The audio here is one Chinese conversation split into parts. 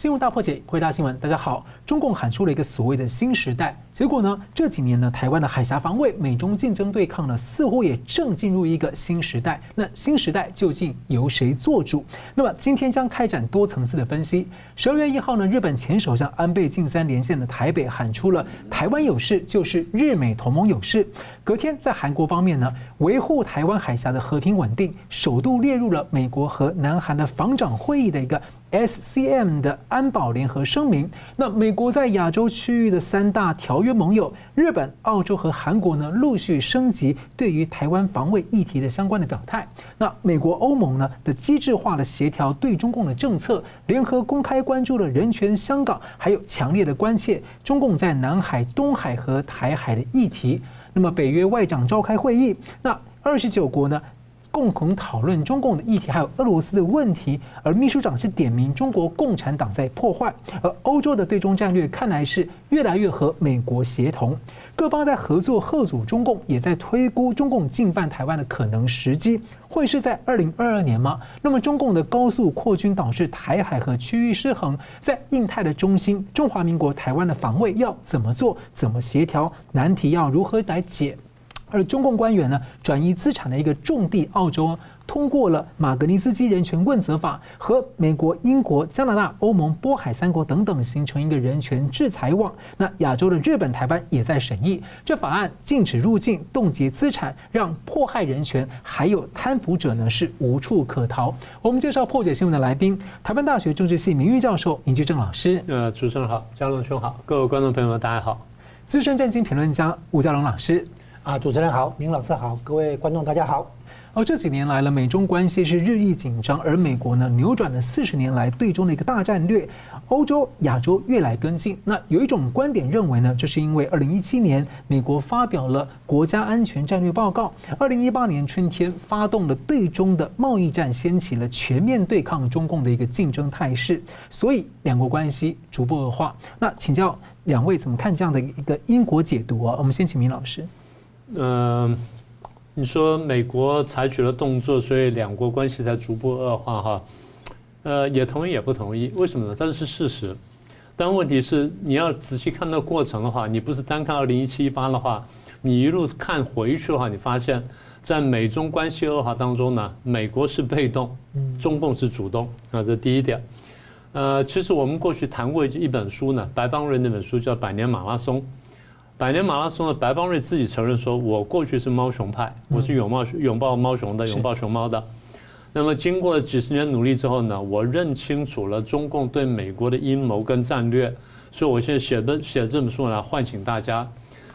新闻大破解，回答新闻。大家好，中共喊出了一个所谓的新时代，结果呢，这几年呢，台湾的海峡防卫、美中竞争对抗呢，似乎也正进入一个新时代。那新时代究竟由谁做主？那么今天将开展多层次的分析。十二月一号呢，日本前首相安倍晋三连线的台北，喊出了“台湾有事就是日美同盟有事”。隔天在韩国方面呢，维护台湾海峡的和平稳定，首度列入了美国和南韩的防长会议的一个。SCM 的安保联合声明，那美国在亚洲区域的三大条约盟友日本、澳洲和韩国呢，陆续升级对于台湾防卫议题的相关的表态。那美国、欧盟呢的机制化的协调对中共的政策，联合公开关注了人权、香港，还有强烈的关切中共在南海、东海和台海的议题。那么北约外长召开会议，那二十九国呢？共同讨论中共的议题，还有俄罗斯的问题，而秘书长是点名中国共产党在破坏，而欧洲的对中战略看来是越来越和美国协同，各方在合作贺阻中共，也在推估中共进犯台湾的可能时机，会是在二零二二年吗？那么中共的高速扩军导致台海和区域失衡，在印太的中心，中华民国台湾的防卫要怎么做？怎么协调？难题要如何来解？而中共官员呢，转移资产的一个重地澳洲，通过了马格尼斯基人权问责法，和美国、英国、加拿大、欧盟、波海三国等等形成一个人权制裁网。那亚洲的日本、台湾也在审议这法案，禁止入境、冻结资产，让迫害人权还有贪腐者呢是无处可逃。我们介绍破解新闻的来宾，台湾大学政治系名誉教授明居正老师。呃，主持人好，嘉龙兄好，各位观众朋友们大家好。资深政经评论家吴嘉龙老师。啊，主持人好，明老师好，各位观众大家好。哦，这几年来了，美中关系是日益紧张，而美国呢扭转了四十年来对中的一个大战略，欧洲、亚洲越来跟进。那有一种观点认为呢，这是因为二零一七年美国发表了国家安全战略报告，二零一八年春天发动了对中的贸易战，掀起了全面对抗中共的一个竞争态势，所以两国关系逐步恶化。那请教两位怎么看这样的一个因果解读啊？我们先请明老师。嗯、呃，你说美国采取了动作，所以两国关系才逐步恶化哈。呃，也同意也不同意，为什么呢？这是事实。但问题是，你要仔细看到过程的话，你不是单看二零一七一八的话，你一路看回去的话，你发现，在美中关系恶化当中呢，美国是被动，中共是主动啊，这第一点。呃，其实我们过去谈过一本书呢，白邦瑞那本书叫《百年马拉松》。百年马拉松的白邦瑞自己承认说：“我过去是猫熊派，我是拥抱拥抱猫熊的，拥抱熊猫的。那么经过了几十年努力之后呢，我认清楚了中共对美国的阴谋跟战略，所以我现在写的写这本书来唤醒大家。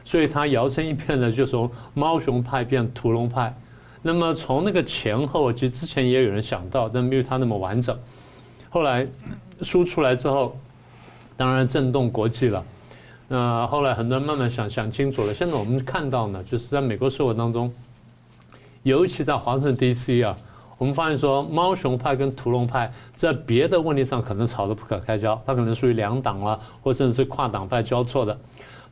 所以他摇身一变呢，就从猫熊派变屠龙派。那么从那个前后，其实之前也有人想到，但没有他那么完整。后来书出来之后，当然震动国际了。”那后来很多人慢慢想想清楚了。现在我们看到呢，就是在美国社会当中，尤其在华盛顿 DC 啊，我们发现说猫熊派跟屠龙派在别的问题上可能吵得不可开交，它可能属于两党啊，或者是跨党派交错的。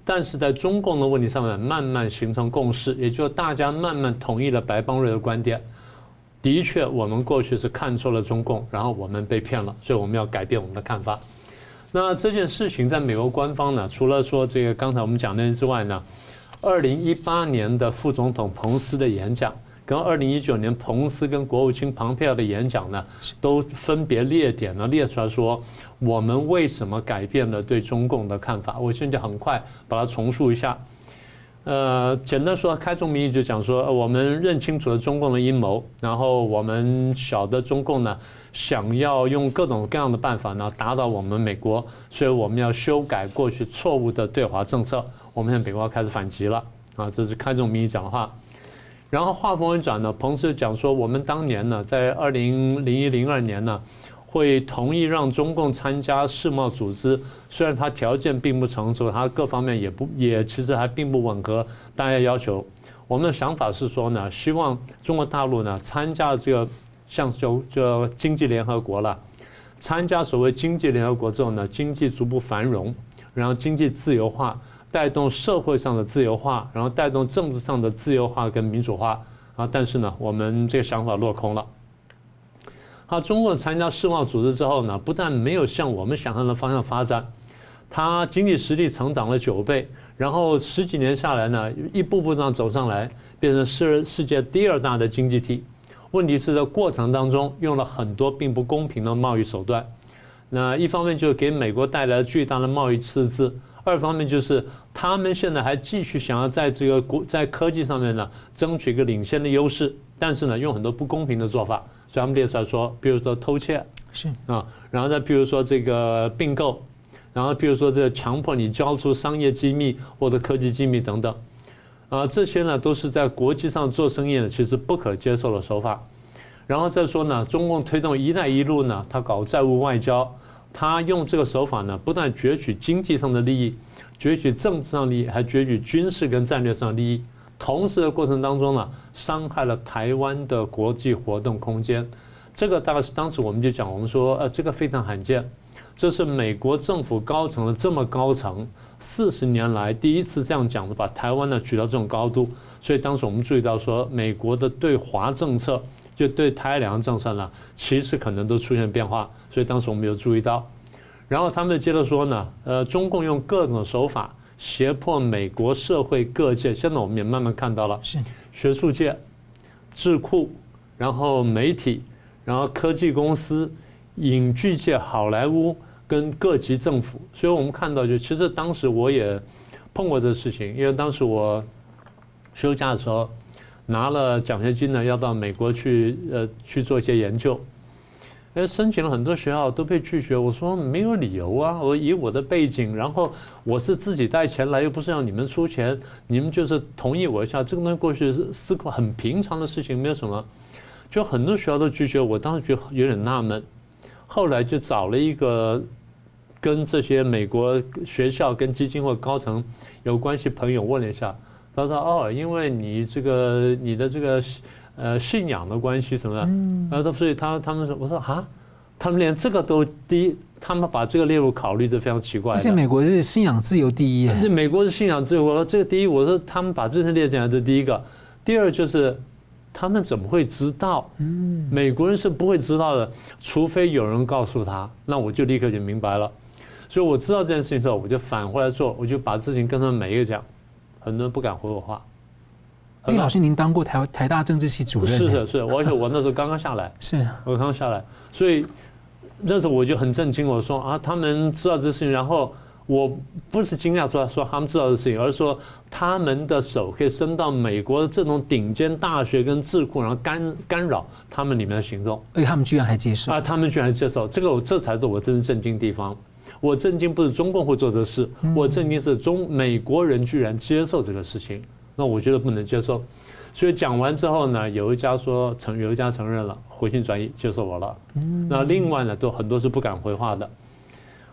但是在中共的问题上面，慢慢形成共识，也就是大家慢慢同意了白邦瑞的观点。的确，我们过去是看错了中共，然后我们被骗了，所以我们要改变我们的看法。那这件事情在美国官方呢，除了说这个刚才我们讲的之外呢，二零一八年的副总统彭斯的演讲，跟二零一九年彭斯跟国务卿庞佩奥的演讲呢，都分别列点了列出来说，我们为什么改变了对中共的看法？我现在很快把它重述一下。呃，简单说，开宗明义就讲说，我们认清楚了中共的阴谋，然后我们晓得中共呢。想要用各种各样的办法呢，打倒我们美国，所以我们要修改过去错误的对华政策。我们现在美国要开始反击了啊，这是开宗明义讲话。然后话锋一转呢，彭斯讲说，我们当年呢，在二零零一零二年呢，会同意让中共参加世贸组织，虽然它条件并不成熟，它各方面也不也其实还并不吻合大家要求。我们的想法是说呢，希望中国大陆呢参加这个。像就就经济联合国了，参加所谓经济联合国之后呢，经济逐步繁荣，然后经济自由化，带动社会上的自由化，然后带动政治上的自由化跟民主化啊。但是呢，我们这个想法落空了。他中共参加世贸组织之后呢，不但没有向我们想象的方向发展，他经济实力成长了九倍，然后十几年下来呢，一步步这样走上来，变成世世界第二大的经济体。问题是在过程当中用了很多并不公平的贸易手段，那一方面就是给美国带来了巨大的贸易赤字，二方面就是他们现在还继续想要在这个国在科技上面呢争取一个领先的优势，但是呢用很多不公平的做法。咱们列出来说，比如说偷窃，是。啊，然后再比如说这个并购，然后比如说这个强迫你交出商业机密或者科技机密等等，啊，这些呢都是在国际上做生意呢其实不可接受的手法。然后再说呢，中共推动“一带一路”呢，他搞债务外交，他用这个手法呢，不但攫取经济上的利益，攫取政治上利益，还攫取军事跟战略上的利益。同时的过程当中呢，伤害了台湾的国际活动空间，这个大概是当时我们就讲，我们说呃，这个非常罕见，这是美国政府高层的这么高层，四十年来第一次这样讲的，把台湾呢举到这种高度，所以当时我们注意到说，美国的对华政策，就对台两岸政策呢，其实可能都出现变化，所以当时我们有注意到，然后他们接着说呢，呃，中共用各种手法。胁迫美国社会各界，现在我们也慢慢看到了，是学术界、智库，然后媒体，然后科技公司、影剧界、好莱坞跟各级政府，所以我们看到，就其实当时我也碰过这事情，因为当时我休假的时候拿了奖学金呢，要到美国去呃去做一些研究。哎，申请了很多学校都被拒绝。我说没有理由啊，我以我的背景，然后我是自己带钱来，又不是让你们出钱，你们就是同意我一下。这个东西过去是思很平常的事情，没有什么。就很多学校都拒绝，我当时觉得有点纳闷。后来就找了一个跟这些美国学校跟基金会高层有关系朋友问了一下，他说：“哦，因为你这个你的这个。”呃，信仰的关系什么的，然后所以他他们说，我说啊，他们连这个都第一，他们把这个列入考虑，就非常奇怪。而且美国是信仰自由第一。那美国是信仰自由，我说这个第一，我说他们把这些列进来，这第一个。第二就是，他们怎么会知道？嗯，美国人是不会知道的，除非有人告诉他，那我就立刻就明白了。所以我知道这件事情之后，我就反过来做，我就把事情跟他们每一个讲，很多人不敢回我话。李老师，您当过台台大政治系主任？是是是，而且我那时候刚刚下来，是我刚刚下来，所以那时候我就很震惊，我说啊，他们知道这事情，然后我不是惊讶说说他们知道这事情，而是说他们的手可以伸到美国的这种顶尖大学跟智库，然后干干扰他们里面的行动，而且他们居然还接受啊，他们居然还接受，这个我这才是我真正震惊的地方。我震惊不是中共会做这事，我震惊是中美国人居然接受这个事情。那我觉得不能接受，所以讲完之后呢，有一家说承，有一家承认了，回心转意接受我了。那另外呢，都很多是不敢回话的。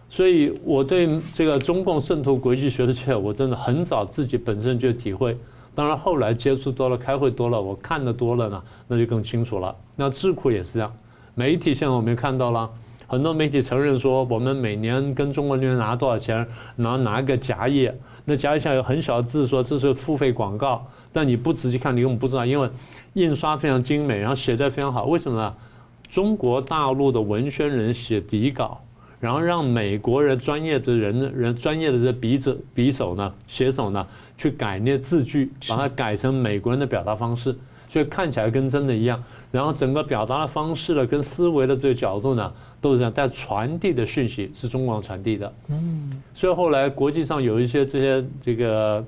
所以我对这个中共渗透国际学的界，我真的很早自己本身就体会。当然后来接触多了，开会多了，我看的多了呢，那就更清楚了。那智库也是这样，媒体现在我们也看到了，很多媒体承认说，我们每年跟中国那边拿多少钱，然后拿一个夹页。那夹一下有很小的字说这是付费广告，但你不仔细看，你根本不知道，因为印刷非常精美，然后写得非常好。为什么呢？中国大陆的文宣人写底稿，然后让美国人专业的人人专业的这笔者笔手呢写手呢去改那字句，把它改成美国人的表达方式，所以看起来跟真的一样。然后整个表达的方式呢，跟思维的这个角度呢。都是这样，但传递的讯息是中共传递的。嗯，所以后来国际上有一些这些这个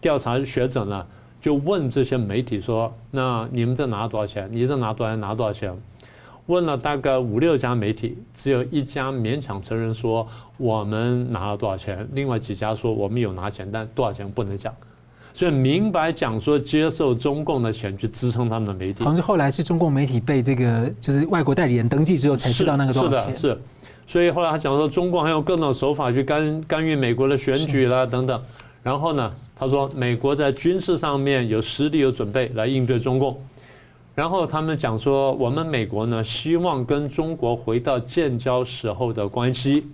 调查学者呢，就问这些媒体说：“那你们这拿多少钱？你这拿多少钱？拿多少钱？”问了大概五六家媒体，只有一家勉强承认说我们拿了多少钱，另外几家说我们有拿钱，但多少钱不能讲。所以明白讲说接受中共的钱去支撑他们的媒体，好像是后来是中共媒体被这个就是外国代理人登记之后才知道那个多少钱。是的，是。所以后来他讲说中共还有各种手法去干干预美国的选举啦等等。然后呢，他说美国在军事上面有实力有准备来应对中共。然后他们讲说我们美国呢希望跟中国回到建交时候的关系。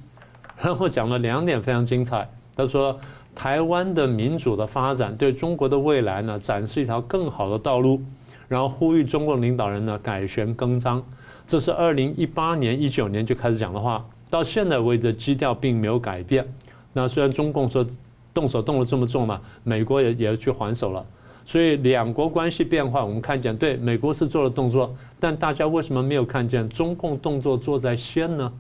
然后讲了两点非常精彩，他说。台湾的民主的发展对中国的未来呢，展示一条更好的道路，然后呼吁中共领导人呢改弦更张。这是二零一八年、一九年就开始讲的话，到现在为止基调并没有改变。那虽然中共说动手动得这么重嘛，美国也也要去还手了，所以两国关系变化，我们看见对美国是做了动作，但大家为什么没有看见中共动作做在先呢？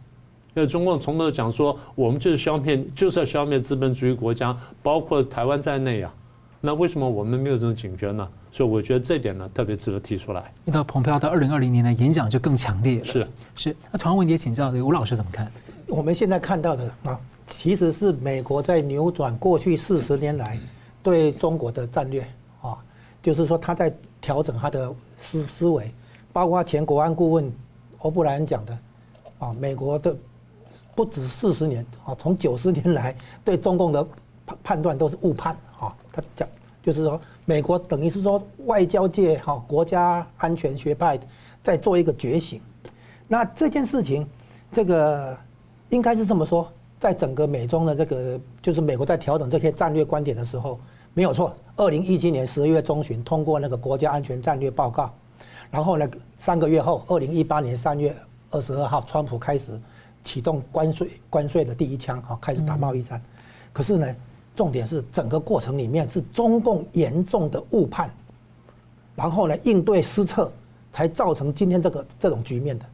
因为中共从头讲说，我们就是消灭，就是要消灭资本主义国家，包括台湾在内啊。那为什么我们没有这种警觉呢？所以我觉得这点呢，特别值得提出来。那到蓬佩奥到二零二零年的演讲就更强烈了。是是。那同样问题也请教吴老师怎么看？我们现在看到的啊，其实是美国在扭转过去四十年来对中国的战略啊，就是说他在调整他的思思维，包括前国安顾问欧布莱恩讲的啊，美国的。不止四十年啊，从九十年来对中共的判判断都是误判啊。他讲就是说，美国等于是说外交界哈国家安全学派在做一个觉醒。那这件事情，这个应该是这么说，在整个美中的这个就是美国在调整这些战略观点的时候，没有错。二零一七年十月中旬通过那个国家安全战略报告，然后呢三个月后，二零一八年三月二十二号，川普开始。启动关税关税的第一枪啊，开始打贸易战。可是呢，重点是整个过程里面是中共严重的误判，然后呢应对失策，才造成今天这个这种局面的。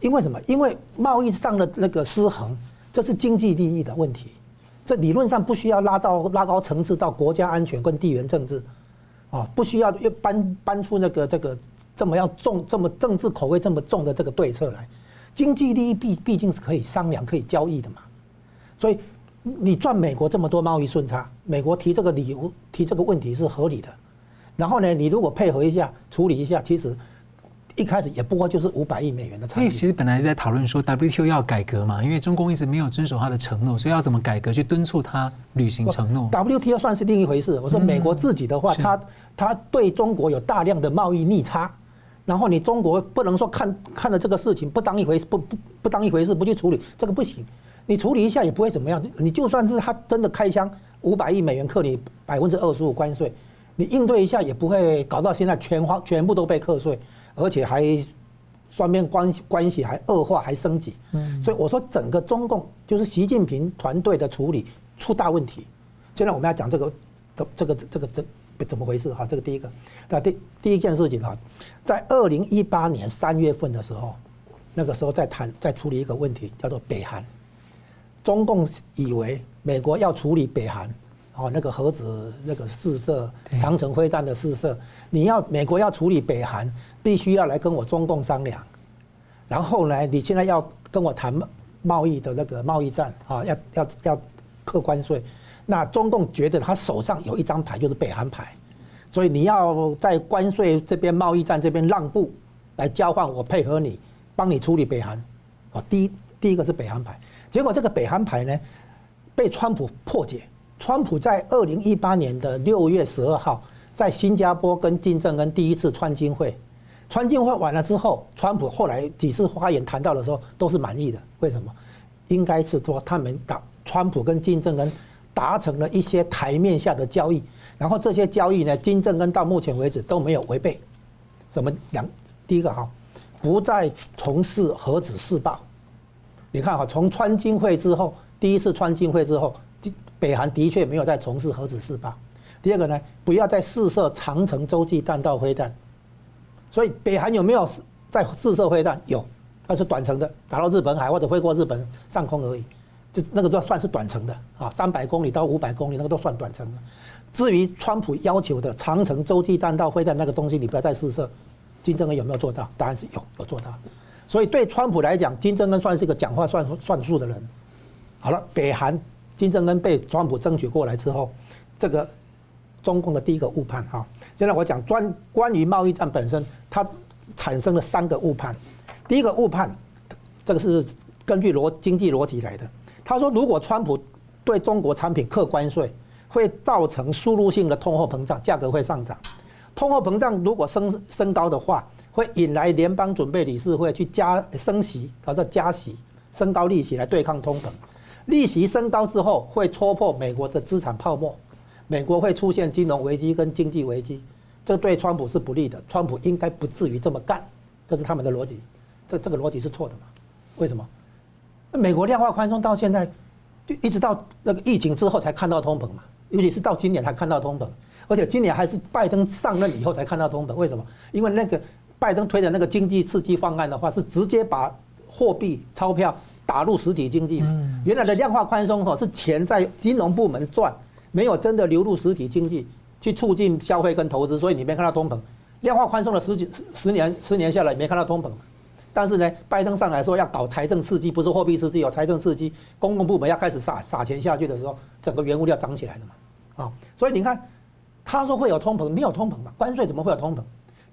因为什么？因为贸易上的那个失衡，这是经济利益的问题。这理论上不需要拉到拉高层次到国家安全跟地缘政治，啊，不需要又搬搬出那个这个这么要重这么政治口味这么重的这个对策来。经济利益毕毕竟是可以商量、可以交易的嘛，所以你赚美国这么多贸易顺差，美国提这个理由、提这个问题是合理的。然后呢，你如果配合一下、处理一下，其实一开始也不过就是五百亿美元的差。因为其实本来是在讨论说 WTO 要改革嘛，因为中共一直没有遵守他的承诺，所以要怎么改革去敦促他履行承诺。WTO 算是另一回事。我说美国自己的话，他他对中国有大量的贸易逆差。然后你中国不能说看看着这个事情不当一回事，不不不当一回事不去处理，这个不行。你处理一下也不会怎么样。你就算是他真的开枪五百亿美元克你百分之二十五关税，你应对一下也不会搞到现在全花全部都被课税，而且还双边关系关系还恶化还升级。嗯。所以我说整个中共就是习近平团队的处理出大问题。现在我们要讲这个这这个这个这。怎么回事哈？这个第一个，那第第一件事情哈，在二零一八年三月份的时候，那个时候在谈在处理一个问题，叫做北韩。中共以为美国要处理北韩，哦，那个核子那个试射长城会战的试射，你要美国要处理北韩，必须要来跟我中共商量。然后呢，你现在要跟我谈贸易的那个贸易战啊，要要要课关税。那中共觉得他手上有一张牌，就是北韩牌，所以你要在关税这边、贸易战这边让步，来交换我配合你，帮你处理北韩。哦，第一第一个是北韩牌，结果这个北韩牌呢，被川普破解。川普在二零一八年的六月十二号，在新加坡跟金正恩第一次川金会，川金会完了之后，川普后来几次发言谈到的时候都是满意的。为什么？应该是说他们打川普跟金正恩。达成了一些台面下的交易，然后这些交易呢，金正恩到目前为止都没有违背。什么两？第一个哈，不再从事核子试爆。你看哈，从川金会之后，第一次川金会之后，北韩的确没有再从事核子试爆。第二个呢，不要再试射长程洲际弹道飞弹。所以北韩有没有在试射飞弹？有，那是短程的，打到日本海或者飞过日本上空而已。就那个都算是短程的啊，三百公里到五百公里那个都算短程的。至于川普要求的长程洲际弹道飞弹那个东西，你不要再试射。金正恩有没有做到？答案是有，有做到。所以对川普来讲，金正恩算是一个讲话算算数的人。好了，北韩金正恩被川普争取过来之后，这个中共的第一个误判哈。现在我讲专关于贸易战本身，它产生了三个误判。第一个误判，这个是根据逻经济逻辑来的。他说：“如果川普对中国产品课关税，会造成输入性的通货膨胀，价格会上涨。通货膨胀如果升升高的话，会引来联邦准备理事会去加升息，叫做加息，升高利息来对抗通膨。利息升高之后，会戳破美国的资产泡沫，美国会出现金融危机跟经济危机。这对川普是不利的。川普应该不至于这么干，这是他们的逻辑。这这个逻辑是错的嘛？为什么？美国量化宽松到现在，就一直到那个疫情之后才看到通膨嘛，尤其是到今年才看到通膨，而且今年还是拜登上任以后才看到通膨。为什么？因为那个拜登推的那个经济刺激方案的话，是直接把货币钞票打入实体经济。原来的量化宽松哈是钱在金融部门赚，没有真的流入实体经济去促进消费跟投资，所以你没看到通膨。量化宽松了十几十年十年下来，没看到通膨。但是呢，拜登上来说要搞财政刺激，不是货币刺激，有财政刺激，公共部门要开始撒撒钱下去的时候，整个原物料涨起来了嘛，啊，所以你看，他说会有通膨，没有通膨嘛？关税怎么会有通膨？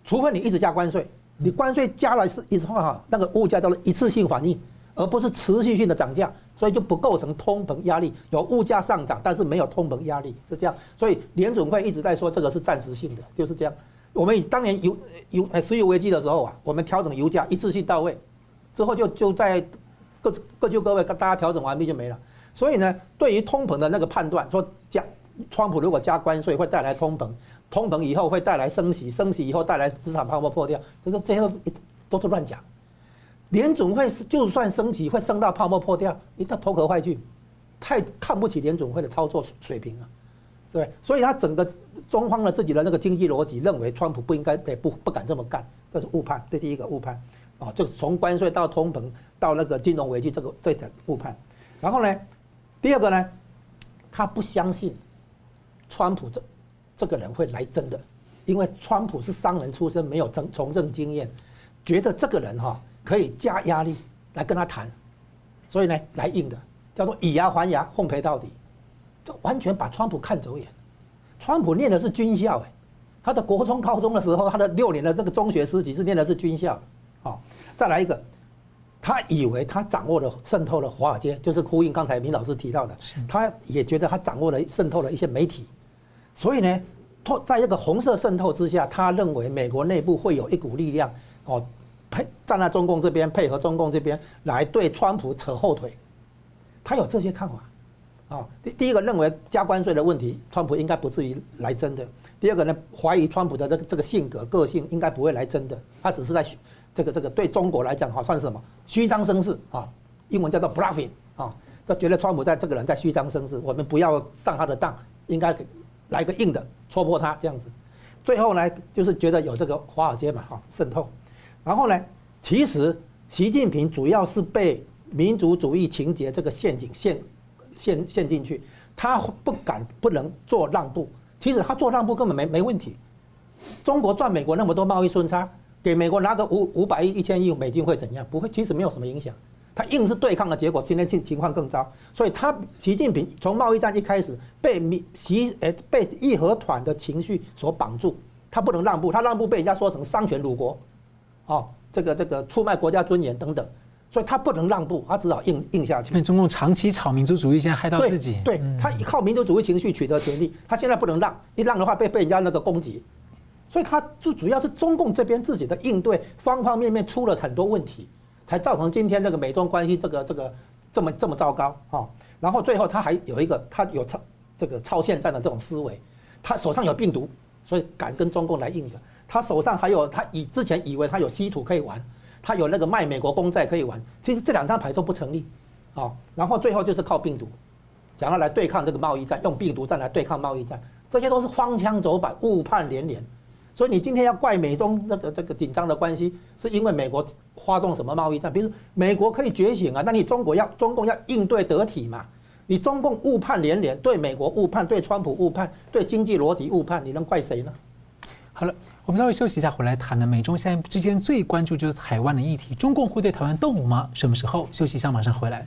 除非你一直加关税，你关税加了是一直话哈，那个物价都是一次性反应，而不是持续性的涨价，所以就不构成通膨压力。有物价上涨，但是没有通膨压力，是这样。所以联准会一直在说这个是暂时性的，就是这样。我们当年油油呃石油危机的时候啊，我们调整油价一次性到位，之后就就在各各就各位，大家调整完毕就没了。所以呢，对于通膨的那个判断，说加川普如果加关税会带来通膨，通膨以后会带来升息，升息以后带来资产泡沫破掉，就是这些都都是乱讲。联总会是就算升息会升到泡沫破掉，你他头壳坏去，太看不起联总会的操作水平了。对，所以他整个中方的自己的那个经济逻辑认为，川普不应该也不不敢这么干，这是误判。这第一个误判，啊，就是从关税到通膨到那个金融危机这个这点误判。然后呢，第二个呢，他不相信川普这这个人会来真的，因为川普是商人出身，没有政从政经验，觉得这个人哈可以加压力来跟他谈，所以呢来硬的，叫做以牙还牙，奉陪到底。完全把川普看走眼，川普念的是军校哎，他的国中、高中的时候，他的六年的这个中学时期是念的是军校，好，再来一个，他以为他掌握了渗透了华尔街，就是呼应刚才明老师提到的，他也觉得他掌握了渗透了一些媒体，所以呢，在这个红色渗透之下，他认为美国内部会有一股力量哦，配站在中共这边，配合中共这边来对川普扯后腿，他有这些看法。啊，第第一个认为加关税的问题，川普应该不至于来真的。第二个呢，怀疑川普的这个这个性格个性应该不会来真的，他只是在这个这个对中国来讲哈，算是什么虚张声势啊？英文叫做 bluffing 啊，他觉得川普在这个人在虚张声势，我们不要上他的当，应该来个硬的戳破他这样子。最后呢，就是觉得有这个华尔街嘛哈渗透，然后呢，其实习近平主要是被民族主义情节这个陷阱陷。陷陷进去，他不敢不能做让步。其实他做让步根本没没问题。中国赚美国那么多贸易顺差，给美国拿个五五百亿、一千亿美金会怎样？不会，其实没有什么影响。他硬是对抗的结果，今天情情况更糟。所以他习近平从贸易战一开始被民习呃被义和团的情绪所绑住，他不能让步。他让步被人家说成丧权辱国，哦，这个这个出卖国家尊严等等。所以他不能让步，他只好硬硬下去。因为中共长期炒民族主义，现在害到自己。对，对他靠民族主义情绪取得权利，他现在不能让，一让的话被被人家那个攻击。所以他就主要是中共这边自己的应对方方面面出了很多问题，才造成今天这个美中关系这个这个这么这么糟糕啊。然后最后他还有一个，他有超这个超限战的这种思维，他手上有病毒，所以敢跟中共来硬的。他手上还有他以之前以为他有稀土可以玩。他有那个卖美国公债可以玩，其实这两张牌都不成立，啊，然后最后就是靠病毒，想要来对抗这个贸易战，用病毒战来对抗贸易战，这些都是荒腔走板、误判连连。所以你今天要怪美中那个这个紧张的关系，是因为美国发动什么贸易战？比如美国可以觉醒啊，那你中国要中共要应对得体嘛？你中共误判连连，对美国误判，对川普误判，对经济逻辑误判，你能怪谁呢？好了。我们稍微休息一下，回来谈呢。美中现在之间最关注就是台湾的议题，中共会对台湾动武吗？什么时候？休息一下，马上回来。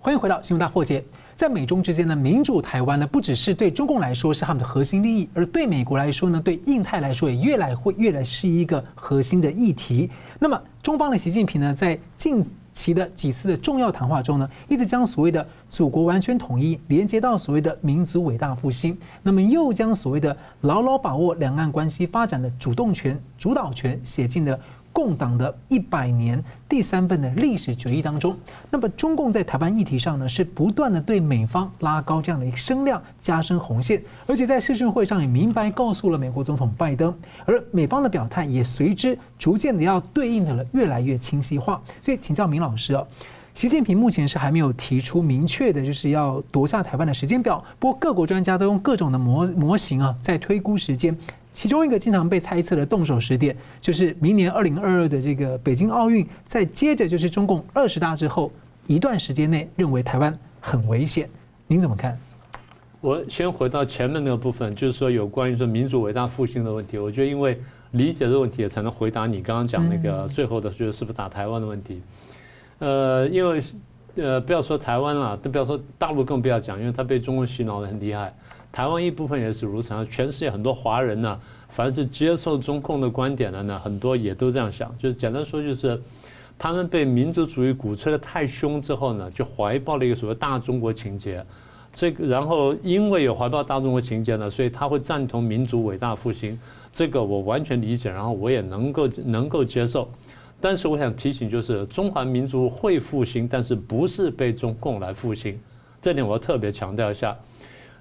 欢迎回到新闻大破解。在美中之间呢民主台湾呢，不只是对中共来说是他们的核心利益，而对美国来说呢，对印太来说也越来会越来是一个核心的议题。那么，中方的习近平呢，在近其的几次的重要谈话中呢，一直将所谓的祖国完全统一连接到所谓的民族伟大复兴，那么又将所谓的牢牢把握两岸关系发展的主动权、主导权写进了共党的一百年第三份的历史决议当中。那么中共在台湾议题上呢，是不断的对美方拉高这样的一个声量，加深红线，而且在视讯会上也明白告诉了美国总统拜登，而美方的表态也随之逐渐的要对应的了越来越清晰化。所以请教明老师哦。习近平目前是还没有提出明确的，就是要夺下台湾的时间表。不过各国专家都用各种的模模型啊，在推估时间。其中一个经常被猜测的动手时点，就是明年二零二二的这个北京奥运，再接着就是中共二十大之后一段时间内，认为台湾很危险。您怎么看？我先回到前面那个部分，就是说有关于说民主伟大复兴的问题。我觉得因为理解的问题，才能回答你刚刚讲那个最后的，就是是不是打台湾的问题。呃，因为呃，不要说台湾了，都不要说大陆，更不要讲，因为它被中共洗脑的很厉害。台湾一部分也是如此，全世界很多华人呢，凡是接受中共的观点的呢，很多也都这样想。就是简单说，就是他们被民族主义鼓吹得太凶之后呢，就怀抱了一个所谓大中国情结。这个，然后因为有怀抱大中国情结呢，所以他会赞同民族伟大复兴。这个我完全理解，然后我也能够能够接受。但是我想提醒，就是中华民族会复兴，但是不是被中共来复兴，这点我要特别强调一下。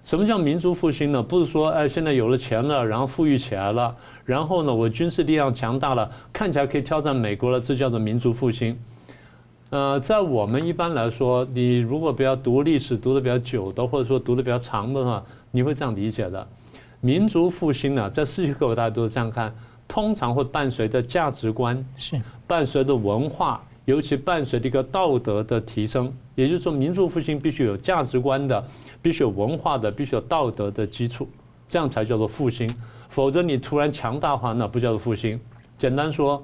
什么叫民族复兴呢？不是说哎，现在有了钱了，然后富裕起来了，然后呢，我军事力量强大了，看起来可以挑战美国了，这叫做民族复兴。呃，在我们一般来说，你如果比较读历史读的比较久的，或者说读的比较长的话，你会这样理解的。民族复兴呢，在世界各国大家都是这样看。通常会伴随着价值观，是伴随着文化，尤其伴随着一个道德的提升。也就是说，民族复兴必须有价值观的，必须有文化的，必须有道德的基础，这样才叫做复兴。否则你突然强大化，那不叫做复兴。简单说，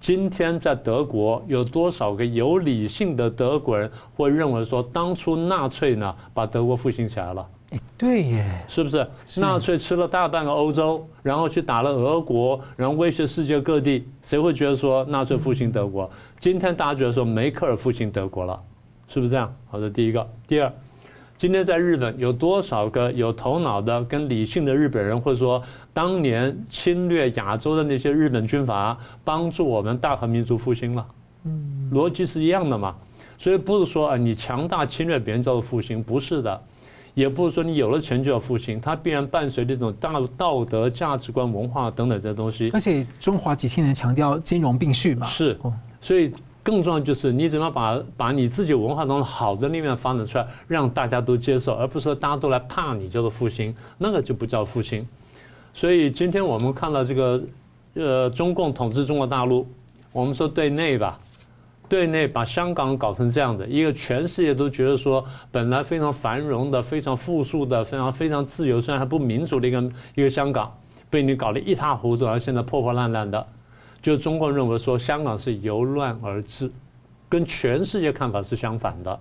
今天在德国有多少个有理性的德国人会认为说，当初纳粹呢把德国复兴起来了？哎，对耶，是不是？纳粹吃了大半个欧洲，然后去打了俄国，然后威胁世界各地，谁会觉得说纳粹复兴德国？今天大家觉得说梅克尔复兴德国了，是不是这样？好的，第一个，第二，今天在日本有多少个有头脑的、跟理性的日本人，或者说当年侵略亚洲的那些日本军阀，帮助我们大和民族复兴了？嗯，逻辑是一样的嘛？所以不是说啊，你强大侵略别人叫做复兴，不是的。也不是说你有了钱就要复兴，它必然伴随这种大道德、价值观、文化等等这些东西。而且中华几千年强调兼容并蓄嘛。是，所以更重要就是你怎么把把你自己文化当中好的那面发展出来，让大家都接受，而不是说大家都来怕你叫做复兴，那个就不叫复兴。所以今天我们看到这个，呃，中共统治中国大陆，我们说对内吧。对内把香港搞成这样的一个，全世界都觉得说，本来非常繁荣的、非常富庶的、非常非常自由，虽然还不民主的一个一个香港，被你搞得一塌糊涂，而现在破破烂烂的。就中共认为说，香港是由乱而治，跟全世界看法是相反的。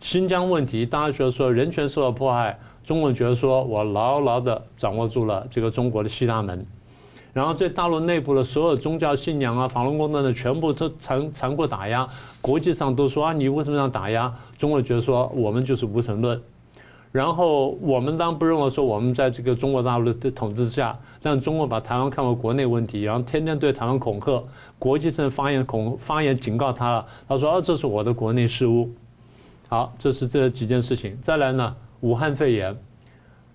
新疆问题，大家觉得说人权受到迫害，中共觉得说我牢牢地掌握住了这个中国的西大门。然后在大陆内部的所有宗教信仰啊、法轮功等等，全部都残残酷打压。国际上都说啊，你为什么要打压？中国觉得说我们就是无神论。然后我们当不认为说我们在这个中国大陆的统治下，让中国把台湾看为国内问题，然后天天对台湾恐吓。国际上发言恐发言警告他了，他说啊，这是我的国内事务。好，这是这几件事情。再来呢，武汉肺炎，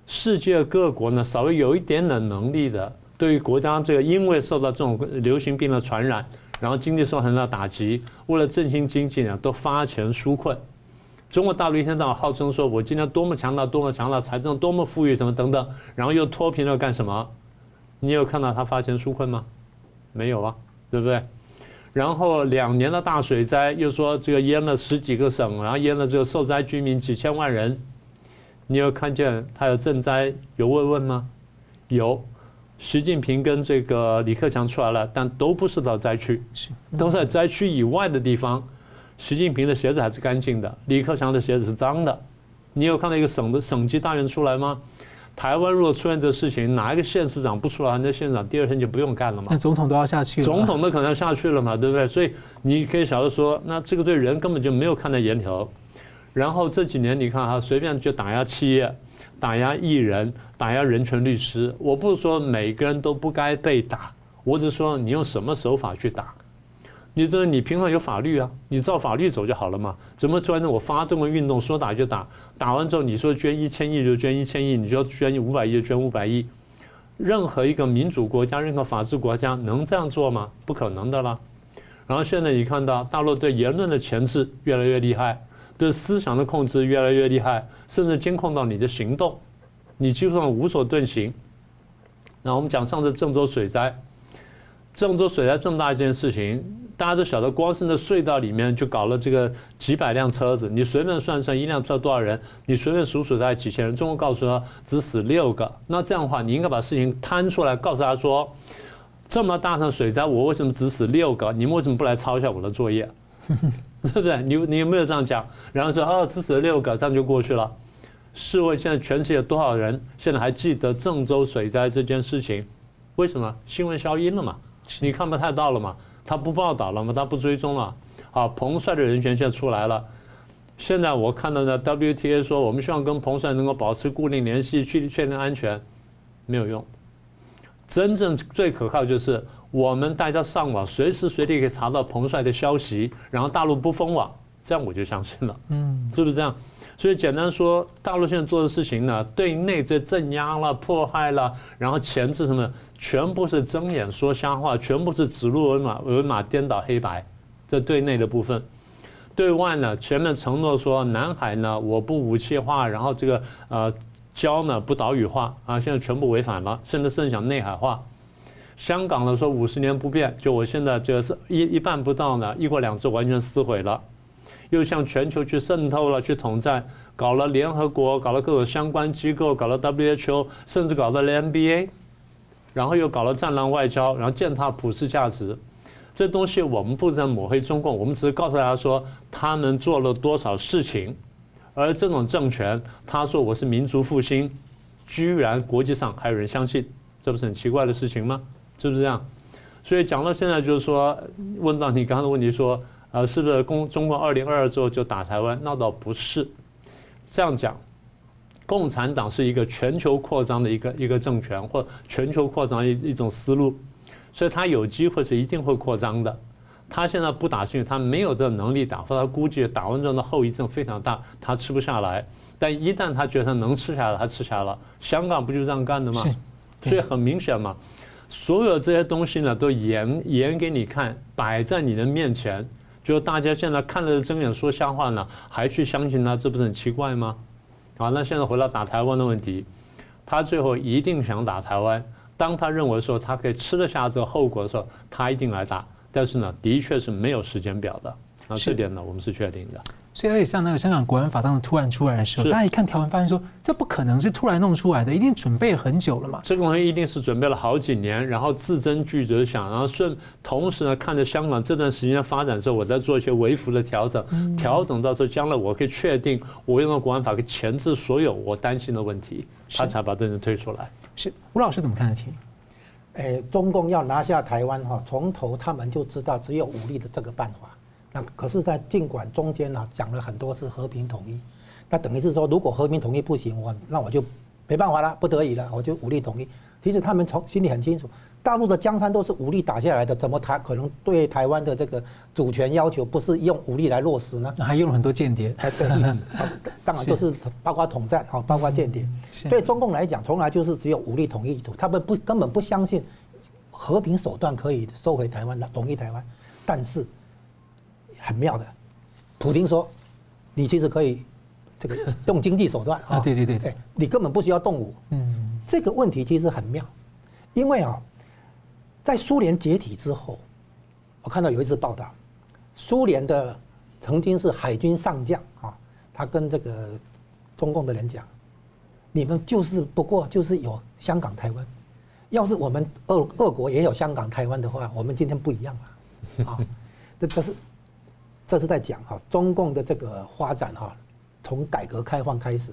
世界各国呢稍微有一点点能力的。对于国家这个，因为受到这种流行病的传染，然后经济受很大打击，为了振兴经济呢，都发钱纾困。中国大陆一天到晚号称说，我今天多么强大，多么强大，财政多么富裕，什么等等，然后又脱贫了干什么？你有看到他发钱纾困吗？没有啊，对不对？然后两年的大水灾，又说这个淹了十几个省，然后淹了这个受灾居民几千万人。你有看见他有赈灾有慰问吗？有。习近平跟这个李克强出来了，但都不是到灾区，都在灾区以外的地方。习近平的鞋子还是干净的，李克强的鞋子是脏的。你有看到一个省的省级大员出来吗？台湾如果出现这事情，哪一个县市长不出来？那县长第二天就不用干了嘛。那总统都要下去了。总统都可能要下去了嘛，对不对？所以你可以晓得说，那这个对人根本就没有看在眼里头。然后这几年你看哈，随便就打压企业。打压艺人，打压人权律师。我不是说每个人都不该被打，我只是说你用什么手法去打，你这你平常有法律啊，你照法律走就好了嘛。怎么突然我发动个运动，说打就打，打完之后你说捐一千亿就捐一千亿，你就要捐五百亿就捐五百亿。任何一个民主国家、任何法治国家能这样做吗？不可能的啦。然后现在你看到大陆对言论的钳制越来越厉害，对思想的控制越来越厉害，甚至监控到你的行动，你基本上无所遁形。那我们讲上次郑州水灾，郑州水灾这么大一件事情。大家都晓得，光是那隧道里面就搞了这个几百辆车子，你随便算算一辆车多少人，你随便数数大概几千人。中国告诉他只死六个，那这样的话，你应该把事情摊出来，告诉他说，这么大场水灾，我为什么只死六个？你们为什么不来抄一下我的作业？对不对？你你有没有这样讲？然后说哦，只死了六个，这样就过去了。试问现在全世界多少人现在还记得郑州水灾这件事情？为什么？新闻消音了嘛？你看不太到了嘛？他不报道了吗？他不追踪了。好，彭帅的人选现在出来了。现在我看到呢，WTA 说我们希望跟彭帅能够保持固定联系，去确定安全，没有用。真正最可靠就是我们大家上网，随时随地可以查到彭帅的消息，然后大陆不封网，这样我就相信了。嗯，是不是这样？所以简单说，大陆现在做的事情呢，对内这镇压了、迫害了，然后钳制什么，全部是睁眼说瞎话，全部是指鹿为马、为马颠倒黑白。这对内的部分，对外呢，前面承诺说南海呢我不武器化，然后这个呃礁呢不岛屿化啊，现在全部违反了，甚至甚至想内海化。香港呢说五十年不变，就我现在这个是一一半不到呢，一国两制完全撕毁了。又向全球去渗透了，去统战，搞了联合国，搞了各种相关机构，搞了 WHO，甚至搞到了 NBA，然后又搞了战狼外交，然后践踏普世价值。这东西我们不是在抹黑中共，我们只是告诉大家说他们做了多少事情。而这种政权，他说我是民族复兴，居然国际上还有人相信，这不是很奇怪的事情吗？是不是这样？所以讲到现在，就是说，问到你刚刚的问题说。啊，是不是共中共二零二二之后就打台湾？那倒不是，这样讲，共产党是一个全球扩张的一个一个政权，或全球扩张一一种思路，所以他有机会是一定会扩张的。他现在不打是因为他没有这个能力打，或他估计打完之后的后遗症非常大，他吃不下来。但一旦他觉得他能吃下来，他吃下来了。香港不就这样干的吗？所以很明显嘛，所有这些东西呢，都演演给你看，摆在你的面前。就大家现在看着睁眼说瞎话呢，还去相信他，这不是很奇怪吗？好，那现在回到打台湾的问题，他最后一定想打台湾。当他认为说他可以吃得下这个后果的时候，他一定来打。但是呢，的确是没有时间表的。那这点呢，我们是确定的。所以，而且像那个香港国安法当时突然出来的时候，大家一看条文，发现说这不可能是突然弄出来的，一定准备很久了嘛。这个东西一定是准备了好几年，然后字斟句酌想，然后顺同时呢，看着香港这段时间的发展之后，我再做一些微幅的调整，调整到时候将来我可以确定我用了国安法可以钳制所有我担心的问题，他才把这人推出来。是吴老师怎么看的题？诶，中共要拿下台湾哈，从头他们就知道只有武力的这个办法。那可是，在尽管中间呢讲了很多次和平统一，那等于是说，如果和平统一不行，我那我就没办法了，不得已了，我就武力统一。其实他们从心里很清楚，大陆的江山都是武力打下来的，怎么台可能对台湾的这个主权要求不是用武力来落实呢？还用了很多间谍，哎对，当然都是包括统战哈，包括间谍。对中共来讲，从来就是只有武力统一，他们不根本不相信和平手段可以收回台湾的统一台湾，但是。很妙的，普京说：“你其实可以这个动经济手段啊，对对对对，你根本不需要动武。”嗯，这个问题其实很妙，因为啊，在苏联解体之后，我看到有一次报道，苏联的曾经是海军上将啊，他跟这个中共的人讲：“你们就是不过就是有香港、台湾，要是我们俄俄国也有香港、台湾的话，我们今天不一样了啊，这这是。”这是在讲哈中共的这个发展哈，从改革开放开始，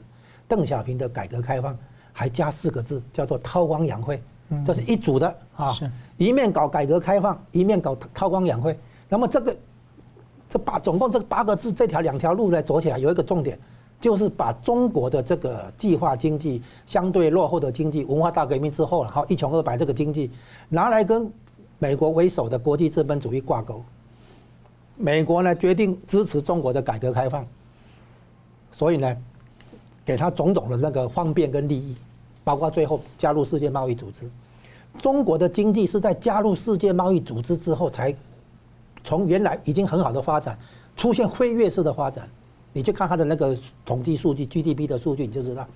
邓小平的改革开放还加四个字叫做韬光养晦，这是一组的啊，一面搞改革开放，一面搞韬光养晦。那么这个这八总共这八个字这条两条路来走起来，有一个重点，就是把中国的这个计划经济相对落后的经济，文化大革命之后然后一穷二白这个经济拿来跟美国为首的国际资本主义挂钩。美国呢决定支持中国的改革开放，所以呢，给他种种的那个方便跟利益，包括最后加入世界贸易组织。中国的经济是在加入世界贸易组织之后，才从原来已经很好的发展，出现飞跃式的发展。你去看它的那个统计数据，GDP 的数据，你就知道，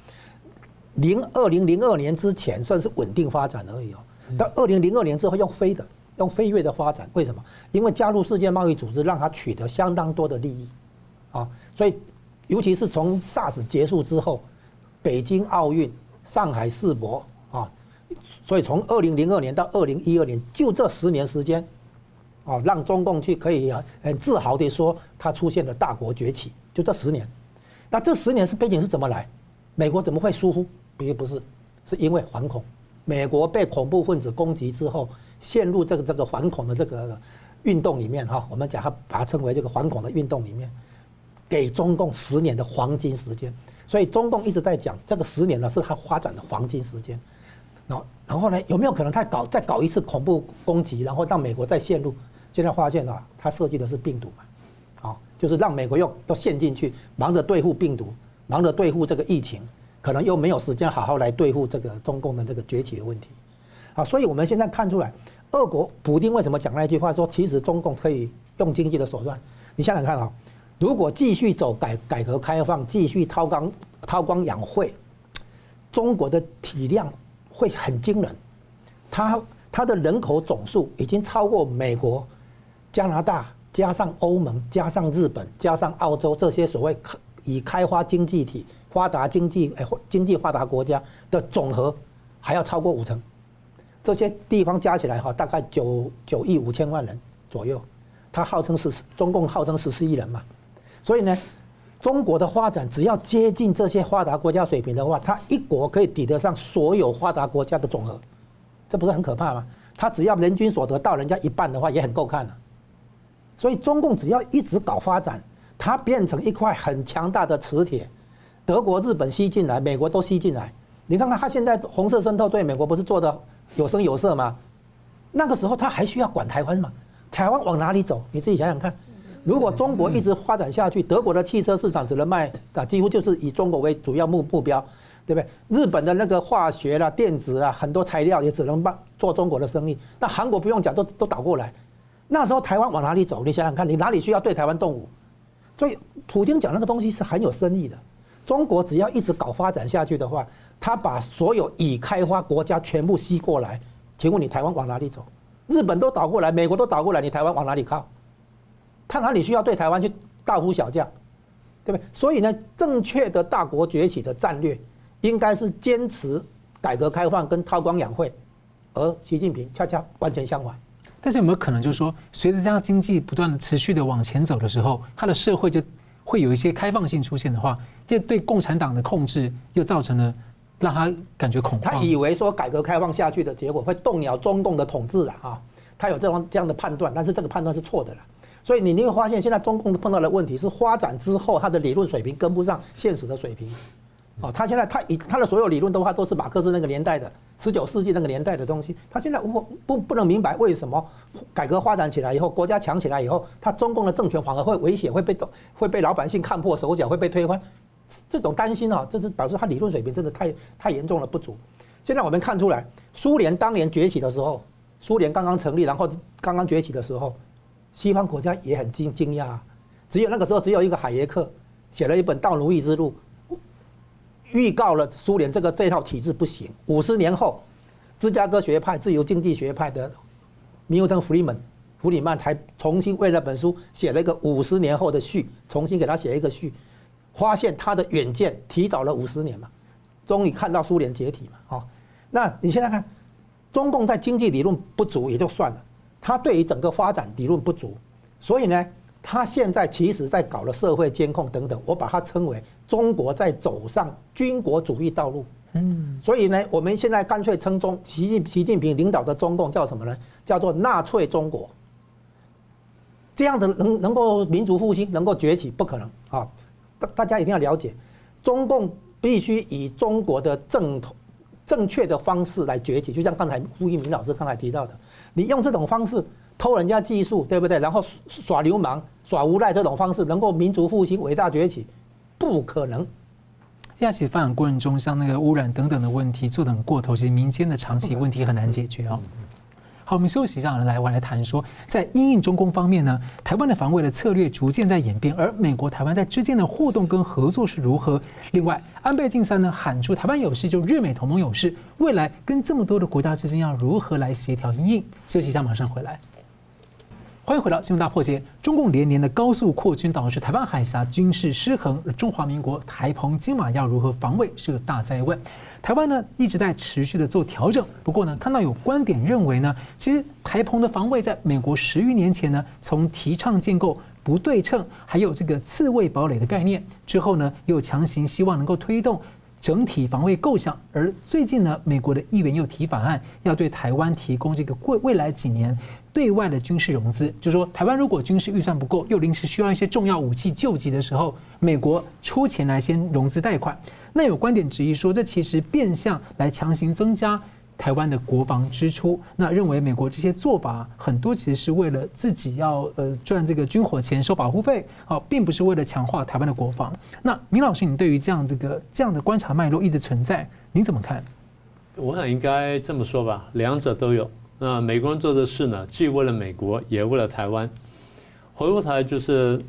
零二零零二年之前算是稳定发展而已哦，到二零零二年之后用飞的，用飞跃的发展，为什么？因为加入世界贸易组织，让它取得相当多的利益，啊，所以尤其是从 SARS 结束之后，北京奥运、上海世博啊，所以从二零零二年到二零一二年，就这十年时间，啊，让中共去可以很自豪地说，它出现了大国崛起。就这十年，那这十年是背景是怎么来？美国怎么会疏忽？并不是，是因为反恐。美国被恐怖分子攻击之后，陷入这个这个反恐的这个运动里面哈，我们讲它把它称为这个反恐的运动里面，给中共十年的黄金时间。所以中共一直在讲这个十年呢是它发展的黄金时间。然后然后呢，有没有可能他搞再搞一次恐怖攻击，然后让美国再陷入？现在发现啊，他设计的是病毒嘛。啊就是让美国又都陷进去，忙着对付病毒，忙着对付这个疫情，可能又没有时间好好来对付这个中共的这个崛起的问题，啊，所以我们现在看出来，俄国普丁为什么讲那句话说，其实中共可以用经济的手段。你想想看啊，如果继续走改改革开放，继续韬光韬光养晦，中国的体量会很惊人，它它的人口总数已经超过美国、加拿大。加上欧盟，加上日本，加上澳洲这些所谓已开发经济体、发达经济诶经济发达国家的总和，还要超过五成。这些地方加起来哈，大概九九亿五千万人左右。它号称是中共号称十四亿人嘛，所以呢，中国的发展只要接近这些发达国家水平的话，它一国可以抵得上所有发达国家的总和，这不是很可怕吗？它只要人均所得到人家一半的话，也很够看了。所以中共只要一直搞发展，它变成一块很强大的磁铁，德国、日本吸进来，美国都吸进来。你看看它现在红色渗透对美国不是做的有声有色吗？那个时候他还需要管台湾吗？台湾往哪里走？你自己想想看。如果中国一直发展下去，德国的汽车市场只能卖啊，几乎就是以中国为主要目目标，对不对？日本的那个化学啦、电子啊，很多材料也只能办做中国的生意。那韩国不用讲，都都倒过来。那时候台湾往哪里走？你想想看，你哪里需要对台湾动武？所以普京讲那个东西是很有深意的。中国只要一直搞发展下去的话，他把所有已开发国家全部吸过来，请问你台湾往哪里走？日本都倒过来，美国都倒过来，你台湾往哪里靠？他哪里需要对台湾去大呼小叫？对不对？所以呢，正确的大国崛起的战略，应该是坚持改革开放跟韬光养晦，而习近平恰恰完全相反。但是有没有可能，就是说，随着这样经济不断的持续的往前走的时候，它的社会就会有一些开放性出现的话，这对共产党的控制又造成了让他感觉恐慌。他以为说改革开放下去的结果会动摇中共的统治了啊，他有这种这样的判断，但是这个判断是错的了。所以你你会发现，现在中共碰到的问题是发展之后，他的理论水平跟不上现实的水平。哦，他现在他以他的所有理论的话，都是马克思那个年代的十九世纪那个年代的东西。他现在不不不能明白为什么改革发展起来以后，国家强起来以后，他中共的政权反而会危险，会被会被老百姓看破手脚，会被推翻。这种担心啊，这是表示他理论水平真的太太严重了不足。现在我们看出来，苏联当年崛起的时候，苏联刚刚成立，然后刚刚崛起的时候，西方国家也很惊惊讶啊。只有那个时候，只有一个海耶克写了一本《到奴役之路》。预告了苏联这个这套体制不行。五十年后，芝加哥学派、自由经济学派的米尔顿·弗里曼，弗里曼才重新为那本书写了一个五十年后的序，重新给他写一个序，发现他的远见提早了五十年嘛，终于看到苏联解体嘛。哦，那你现在看，中共在经济理论不足也就算了，他对于整个发展理论不足，所以呢，他现在其实在搞了社会监控等等，我把它称为。中国在走上军国主义道路，嗯，所以呢，我们现在干脆称中习近习近平领导的中共叫什么呢？叫做纳粹中国。这样的能能够民族复兴，能够崛起，不可能啊！大大家一定要了解，中共必须以中国的正统、正确的方式来崛起。就像刚才胡一鸣老师刚才提到的，你用这种方式，偷人家技术，对不对？然后耍流氓、耍无赖这种方式，能够民族复兴、伟大崛起，不可能。亚企发展过程中，像那个污染等等的问题做得很过头，其实民间的长期问题很难解决哦。好，我们休息一下，来我来谈说，在因应中共方面呢，台湾的防卫的策略逐渐在演变，而美国台湾在之间的互动跟合作是如何？另外，安倍晋三呢喊出台湾有事就日美同盟有事，未来跟这么多的国家之间要如何来协调因应？休息一下，马上回来。欢迎回到新闻大破解。中共连年的高速扩军，导致台湾海峡军事失衡，中华民国台澎金马要如何防卫是个大灾问。台湾呢一直在持续的做调整，不过呢，看到有观点认为呢，其实台澎的防卫在美国十余年前呢，从提倡建构不对称，还有这个刺猬堡垒的概念之后呢，又强行希望能够推动整体防卫构想，而最近呢，美国的议员又提法案，要对台湾提供这个未未来几年。对外的军事融资，就说，台湾如果军事预算不够，又临时需要一些重要武器救急的时候，美国出钱来先融资贷款。那有观点质疑说，这其实变相来强行增加台湾的国防支出。那认为美国这些做法很多其实是为了自己要呃赚这个军火钱收保护费，好，并不是为了强化台湾的国防。那明老师，你对于这样这个这样的观察脉络一直存在，你怎么看？我想应该这么说吧，两者都有。那美国人做的事呢，既为了美国，也为了台湾。回过头来就是，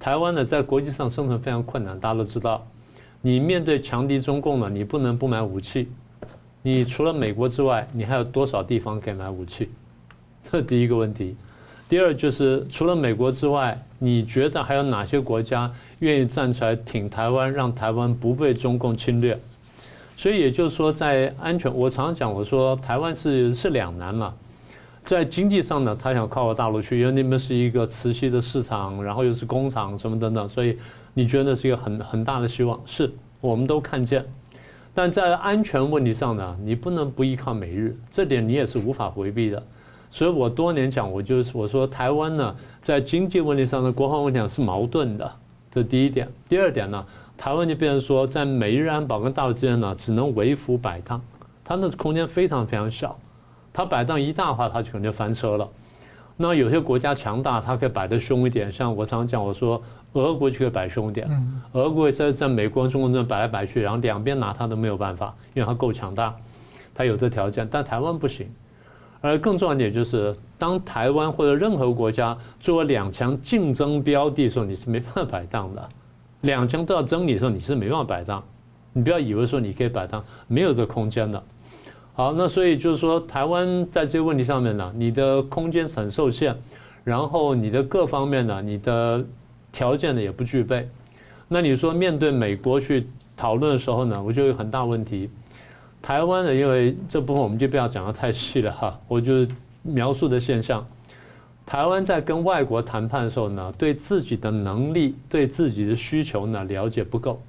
台湾呢在国际上生存非常困难，大家都知道。你面对强敌中共呢，你不能不买武器。你除了美国之外，你还有多少地方可以买武器？这第一个问题。第二就是，除了美国之外，你觉得还有哪些国家愿意站出来挺台湾，让台湾不被中共侵略？所以也就是说，在安全，我常常讲，我说台湾是是两难嘛，在经济上呢，他想靠到大陆去，因为那边是一个磁吸的市场，然后又是工厂什么等等，所以你觉得是一个很很大的希望，是我们都看见。但在安全问题上呢，你不能不依靠美日，这点你也是无法回避的。所以我多年讲，我就是我说台湾呢，在经济问题上的国防问题上是矛盾的，这第一点。第二点呢？台湾就变成说，在美日安保跟大陆之间呢，只能为辅摆荡，它那空间非常非常小，它摆荡一大话，它就可能就翻车了。那有些国家强大，它可以摆得凶一点，像我常常讲，我说俄国就可以摆凶点，俄国在在美国、中国这摆来摆去，然后两边拿它都没有办法，因为它够强大，它有这条件，但台湾不行。而更重要一点就是，当台湾或者任何国家作为两强竞争标的的时候，你是没办法摆荡的。两强都要争你的时候，你是没办法摆荡。你不要以为说你可以摆荡，没有这空间的。好，那所以就是说，台湾在这些问题上面呢，你的空间很受限，然后你的各方面呢，你的条件呢也不具备。那你说面对美国去讨论的时候呢，我就有很大问题。台湾呢，因为这部分我们就不要讲得太细了哈，我就描述的现象。台湾在跟外国谈判的时候呢，对自己的能力、对自己的需求呢了解不够，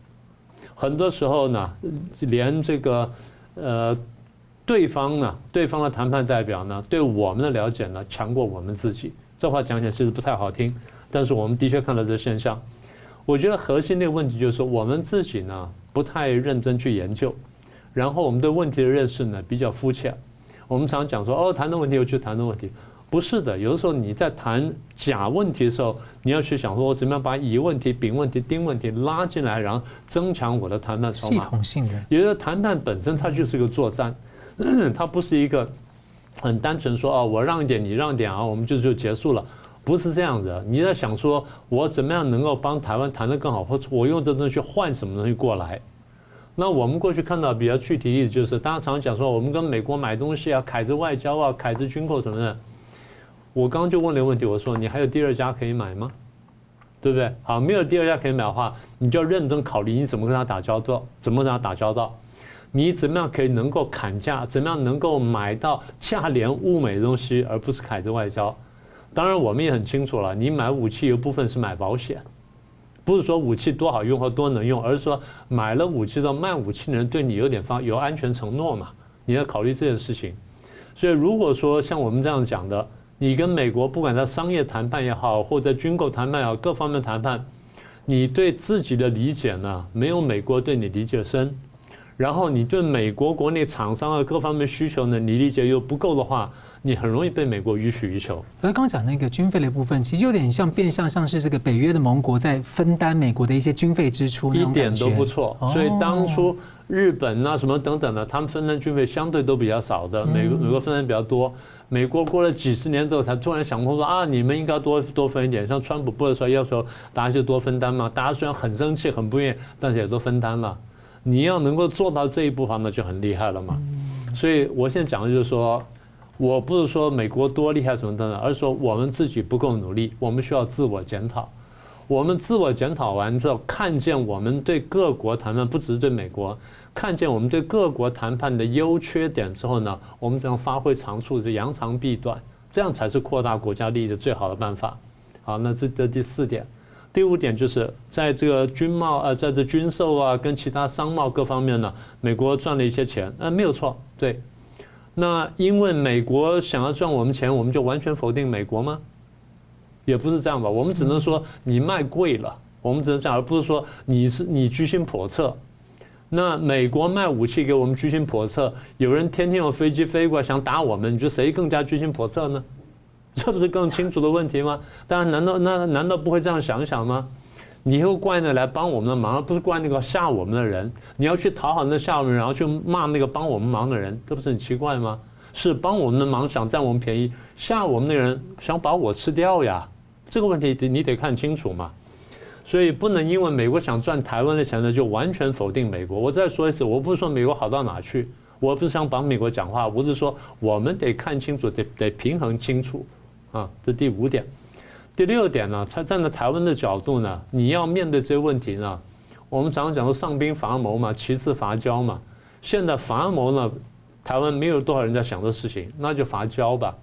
很多时候呢，连这个呃对方呢，对方的谈判代表呢，对我们的了解呢强过我们自己。这话讲起来其实不太好听，但是我们的确看到这现象。我觉得核心的问题就是说，我们自己呢不太认真去研究，然后我们对问题的认识呢比较肤浅。我们常讲说，哦，谈的问题又去谈的问题。不是的，有的时候你在谈甲问题的时候，你要去想说，我怎么样把乙问题、丙问题、丁问题拉进来，然后增强我的谈判筹码。系统性的，也就是谈判本身它就是一个作战，它不是一个很单纯说哦，我让一点，你让一点啊，我们就就结束了，不是这样子。你在想说，我怎么样能够帮台湾谈得更好，或者我用这东西换什么东西过来？那我们过去看到比较具体的例子，就是大家常常讲说，我们跟美国买东西啊，凯子外交啊，凯子军购什么的。我刚刚就问了一个问题，我说你还有第二家可以买吗？对不对？好，没有第二家可以买的话，你就要认真考虑你怎么跟他打交道，怎么跟他打交道，你怎么样可以能够砍价，怎么样能够买到价廉物美的东西，而不是凯子外交。当然，我们也很清楚了，你买武器有部分是买保险，不是说武器多好用或多能用，而是说买了武器的卖武器的人对你有点方有安全承诺嘛，你要考虑这件事情。所以如果说像我们这样讲的。你跟美国不管在商业谈判也好，或者军购谈判也好，各方面谈判，你对自己的理解呢，没有美国对你理解深，然后你对美国国内厂商的各方面需求呢，你理解又不够的话，你很容易被美国予取予求。而刚刚讲那个军费的部分，其实有点像变相像是这个北约的盟国在分担美国的一些军费支出，一点都不错。所以当初日本啊什么等等的，他们分担军费相对都比较少的，美国美国分担比较多。美国过了几十年之后，才突然想通说啊，你们应该多多分一点。像川普不是说要求大家就多分担吗？大家虽然很生气、很不愿意，但是也都分担了。你要能够做到这一步的话，那就很厉害了嘛。所以我现在讲的就是说，我不是说美国多厉害什么等等，而是说我们自己不够努力，我们需要自我检讨。我们自我检讨完之后，看见我们对各国谈判，不只是对美国。看见我们对各国谈判的优缺点之后呢，我们怎样发挥长处，是扬长避短，这样才是扩大国家利益的最好的办法。好，那这这第四点，第五点就是在这个军贸呃，在这军售啊跟其他商贸各方面呢，美国赚了一些钱，呃，没有错，对。那因为美国想要赚我们钱，我们就完全否定美国吗？也不是这样吧，我们只能说你卖贵了，我们只能这样，而不是说你是你居心叵测。那美国卖武器给我们居心叵测，有人天天用飞机飞过来想打我们，你觉得谁更加居心叵测呢？这不是更清楚的问题吗？当然，难道那难道不会这样想想吗？你又怪那来帮我们的忙，不是怪那个吓我们的人。你要去讨好那吓我们，然后去骂那个帮我们忙的人，这不是很奇怪吗？是帮我们的忙想占我们便宜，吓我们的人想把我吃掉呀？这个问题得你得看清楚嘛。所以不能因为美国想赚台湾的钱呢，就完全否定美国。我再说一次，我不是说美国好到哪去，我不是想帮美国讲话，我是说我们得看清楚，得得平衡清楚，啊，这第五点。第六点呢，他站在台湾的角度呢，你要面对这些问题呢，我们常常讲说上兵伐谋嘛，其次伐交嘛。现在伐谋呢，台湾没有多少人在想这事情，那就伐交吧。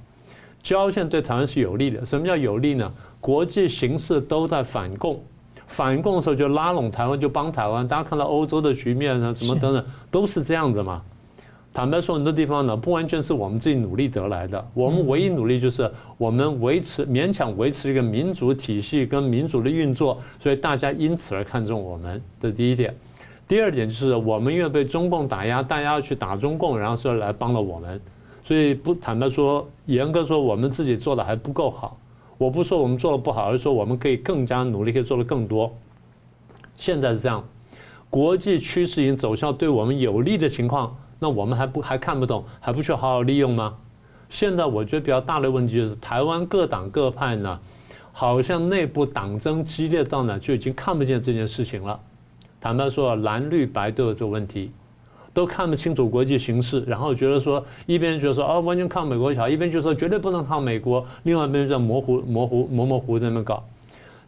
交现在对台湾是有利的，什么叫有利呢？国际形势都在反共。反共的时候就拉拢台湾，就帮台湾。大家看到欧洲的局面呢，什么等等，都是这样子嘛。坦白说，很多地方呢，不完全是我们自己努力得来的。我们唯一努力就是我们维持勉强维持一个民主体系跟民主的运作，所以大家因此而看重我们。的第一点。第二点就是我们因为被中共打压，大家要去打中共，然后说来帮了我们。所以不坦白说，严格说，我们自己做的还不够好。我不说我们做的不好，而是说我们可以更加努力，可以做的更多。现在是这样，国际趋势已经走向对我们有利的情况，那我们还不还看不懂，还不去好好利用吗？现在我觉得比较大的问题就是台湾各党各派呢，好像内部党争激烈到呢就已经看不见这件事情了。坦白说，蓝绿白都有这个问题。都看不清楚国际形势，然后觉得说一边觉得说哦完全靠美国好，一边就说绝对不能靠美国，另外一边就在模糊模糊模模糊在那搞。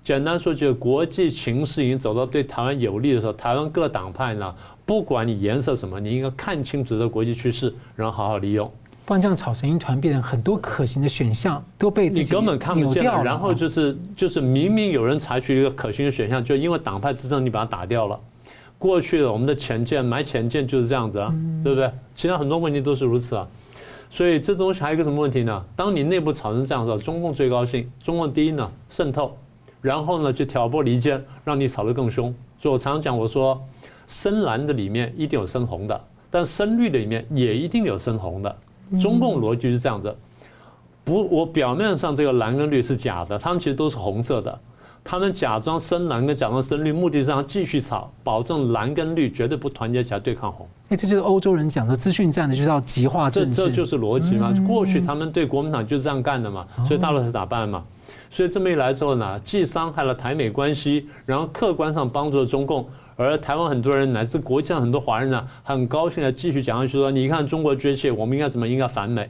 简单说，就国际形势已经走到对台湾有利的时候，台湾各党派呢，不管你颜色什么，你应该看清楚这国际趋势，然后好好利用。不然这样吵成一团，变成很多可行的选项都被自己你根本看不见了。然后就是就是明明有人采取一个可行的选项，就因为党派之争，你把它打掉了。过去的我们的潜舰买潜舰就是这样子啊，对不对？其他很多问题都是如此啊，所以这东西还有一个什么问题呢？当你内部吵成这样子，中共最高兴，中共第一呢渗透，然后呢就挑拨离间，让你吵得更凶。所以我常常讲，我说深蓝的里面一定有深红的，但深绿的里面也一定有深红的。中共逻辑是这样子，不，我表面上这个蓝跟绿是假的，他们其实都是红色的。他们假装深蓝跟假装深绿，目的是让继续炒，保证蓝跟绿绝对不团结起来对抗红。哎，这就是欧洲人讲的资讯战的，就是要极化政治。这这就是逻辑嘛？过去他们对国民党就是这样干的嘛，所以大陆才咋办嘛。所以这么一来之后呢，既伤害了台美关系，然后客观上帮助了中共，而台湾很多人乃至国际上很多华人呢，很高兴的继续讲下去说：你看中国崛起，我们应该怎么应该反美。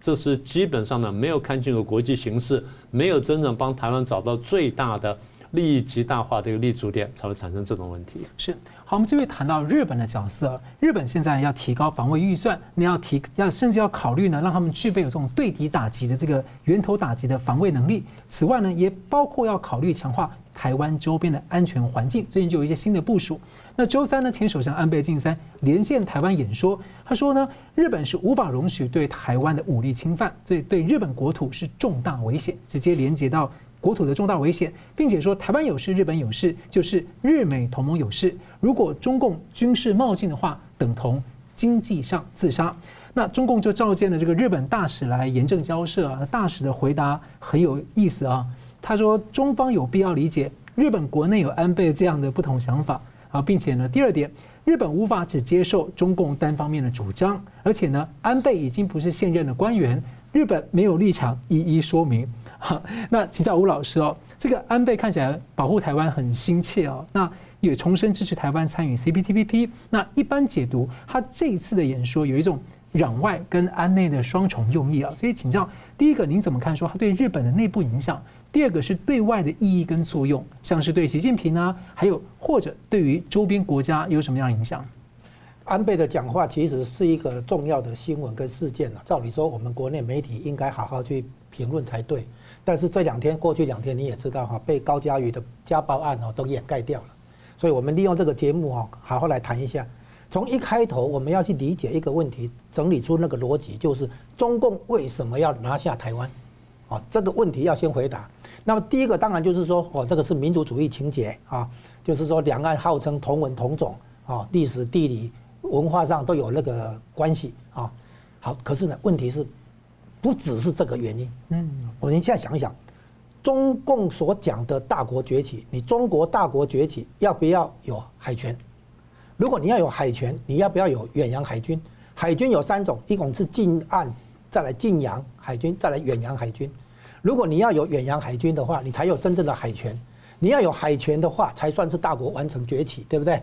这是基本上呢，没有看清楚国际形势，没有真正帮台湾找到最大的利益极大化的一个立足点，才会产生这种问题。是好，我们这边谈到日本的角色，日本现在要提高防卫预算，你要提要甚至要考虑呢，让他们具备有这种对敌打击的这个源头打击的防卫能力。此外呢，也包括要考虑强化台湾周边的安全环境。最近就有一些新的部署。那周三呢，前首相安倍晋三连线台湾演说，他说呢，日本是无法容许对台湾的武力侵犯，所以对日本国土是重大危险，直接连接到国土的重大危险，并且说台湾有事，日本有事，就是日美同盟有事。如果中共军事冒进的话，等同经济上自杀。那中共就召见了这个日本大使来严正交涉啊。大使的回答很有意思啊，他说中方有必要理解日本国内有安倍这样的不同想法啊，并且呢，第二点，日本无法只接受中共单方面的主张，而且呢，安倍已经不是现任的官员，日本没有立场一一说明。好，那请教吴老师哦，这个安倍看起来保护台湾很心切哦，那也重申支持台湾参与 CPTPP。那一般解读他这一次的演说有一种攘外跟安内的双重用意啊，所以请教第一个您怎么看说他对日本的内部影响？第二个是对外的意义跟作用，像是对习近平啊，还有或者对于周边国家有什么样影响？安倍的讲话其实是一个重要的新闻跟事件啊，照理说我们国内媒体应该好好去评论才对。但是这两天过去两天你也知道哈，被高嘉瑜的家暴案哦都掩盖掉了，所以我们利用这个节目哈，好好来谈一下。从一开头我们要去理解一个问题，整理出那个逻辑，就是中共为什么要拿下台湾？啊，这个问题要先回答。那么第一个当然就是说，哦，这个是民族主义情节啊，就是说两岸号称同文同种啊，历史地理文化上都有那个关系啊。好，可是呢，问题是。不只是这个原因，嗯，我们现在想一想，中共所讲的大国崛起，你中国大国崛起要不要有海权？如果你要有海权，你要不要有远洋海军？海军有三种，一种是近岸，再来近洋海军，再来远洋海军。如果你要有远洋海军的话，你才有真正的海权。你要有海权的话，才算是大国完成崛起，对不对？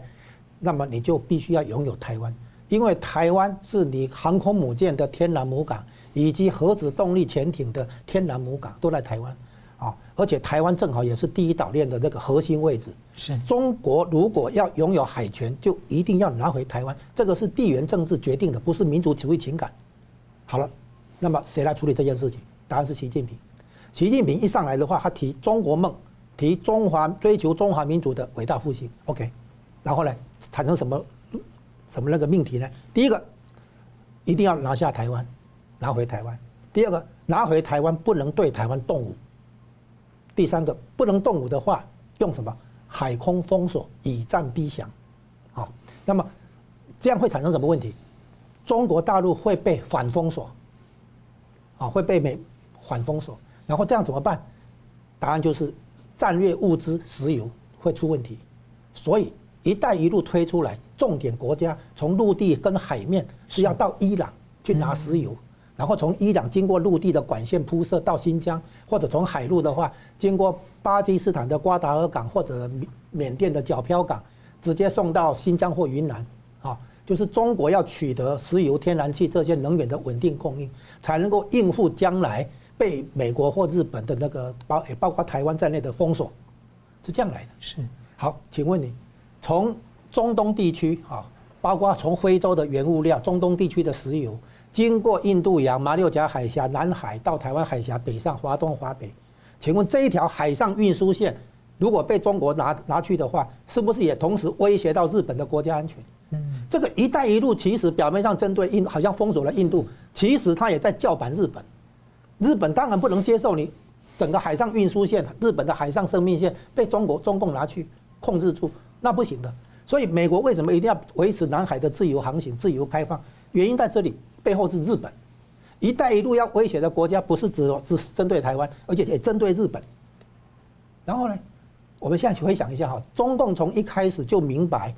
那么你就必须要拥有台湾，因为台湾是你航空母舰的天然母港。以及核子动力潜艇的天然母港都在台湾，啊，而且台湾正好也是第一岛链的那个核心位置。是中国如果要拥有海权，就一定要拿回台湾，这个是地缘政治决定的，不是民族主义情感。好了，那么谁来处理这件事情？答案是习近平。习近平一上来的话，他提中国梦，提中华追求中华民族的伟大复兴。OK，然后呢，产生什么什么那个命题呢？第一个，一定要拿下台湾。拿回台湾，第二个拿回台湾不能对台湾动武，第三个不能动武的话，用什么海空封锁，以战逼降，好，那么这样会产生什么问题？中国大陆会被反封锁，啊，会被美反封锁，然后这样怎么办？答案就是战略物资石油会出问题，所以“一带一路”推出来，重点国家从陆地跟海面是要到伊朗去拿石油。然后从伊朗经过陆地的管线铺设到新疆，或者从海路的话，经过巴基斯坦的瓜达尔港或者缅甸的皎漂港，直接送到新疆或云南，啊，就是中国要取得石油、天然气这些能源的稳定供应，才能够应付将来被美国或日本的那个包也包括台湾在内的封锁，是这样来的。是。好，请问你，从中东地区啊，包括从非洲的原物料，中东地区的石油。经过印度洋、马六甲海峡、南海到台湾海峡北上、华东、华北，请问这一条海上运输线如果被中国拿拿去的话，是不是也同时威胁到日本的国家安全？嗯，这个“一带一路”其实表面上针对印，好像封锁了印度，其实它也在叫板日本。日本当然不能接受你整个海上运输线、日本的海上生命线被中国中共拿去控制住，那不行的。所以美国为什么一定要维持南海的自由航行、自由开放？原因在这里。背后是日本，“一带一路”要威胁的国家不是只只针对台湾，而且也针对日本。然后呢，我们现在回想一下哈，中共从一开始就明白，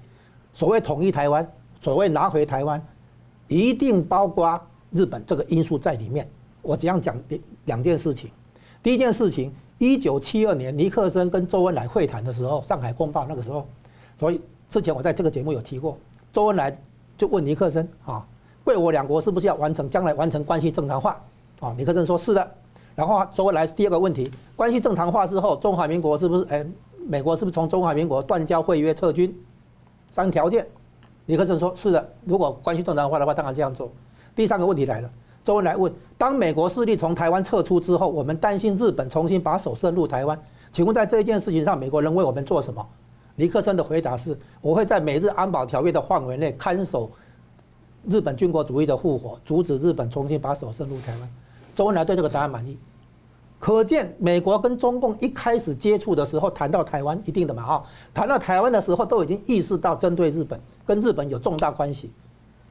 所谓统一台湾，所谓拿回台湾，一定包括日本这个因素在里面。我这样讲两件事情。第一件事情，一九七二年尼克森跟周恩来会谈的时候，《上海公报》那个时候，所以之前我在这个节目有提过，周恩来就问尼克森啊。贵我两国是不是要完成将来完成关系正常化？啊，尼克森说是的。然后说回来第二个问题，关系正常化之后，中华民国是不是？哎，美国是不是从中华民国断交会约撤军？三条件，尼克森说是的。如果关系正常化的话，当然这样做。第三个问题来了，周恩来问：当美国势力从台湾撤出之后，我们担心日本重新把手伸入台湾，请问在这一件事情上，美国人为我们做什么？尼克森的回答是：我会在美日安保条约的范围内看守。日本军国主义的复活，阻止日本重新把手伸入台湾。周恩来对这个答案满意，可见美国跟中共一开始接触的时候，谈到台湾一定的嘛哈，谈到台湾的时候都已经意识到针对日本跟日本有重大关系。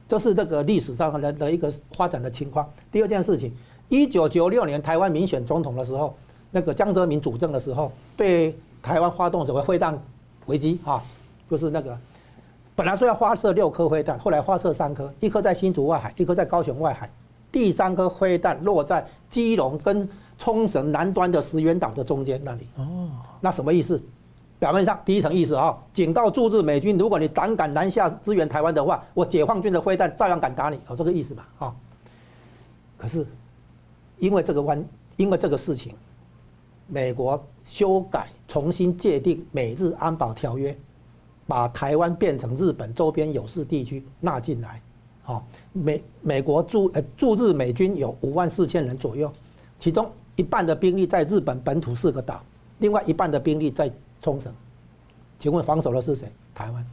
这是这个历史上的的一个发展的情况。第二件事情，一九九六年台湾民选总统的时候，那个江泽民主政的时候，对台湾发动什么飞弹危机啊？就是那个本来说要发射六颗飞弹，后来发射三颗，一颗在新竹外海，一颗在高雄外海，第三颗飞弹落在基隆跟冲绳南端的石垣岛的中间那里。哦，那什么意思？表面上第一层意思啊，警告驻日美军，如果你胆敢南下支援台湾的话，我解放军的飞弹照样敢打你，有这个意思吧？啊，可是因为这个弯，因为这个事情，美国修改重新界定美日安保条约，把台湾变成日本周边有事地区纳进来。好，美美国驻呃驻日美军有五万四千人左右，其中一半的兵力在日本本土四个岛，另外一半的兵力在。冲绳，请问防守的是谁？台湾，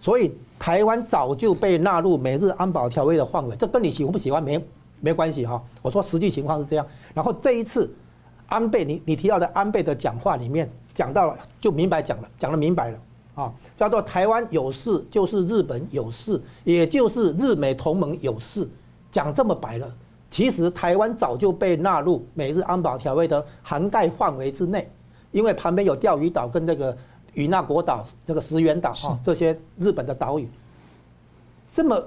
所以台湾早就被纳入美日安保条约的范围，这跟你喜欢不喜欢没没关系哈。我说实际情况是这样。然后这一次安倍，你你提到的安倍的讲话里面讲到了，就明白讲了，讲得明白了啊，叫做台湾有事就是日本有事，也就是日美同盟有事，讲这么白了。其实台湾早就被纳入美日安保条约的涵盖范围之内。因为旁边有钓鱼岛跟这个与那国岛、这个石垣岛啊，这些日本的岛屿，这么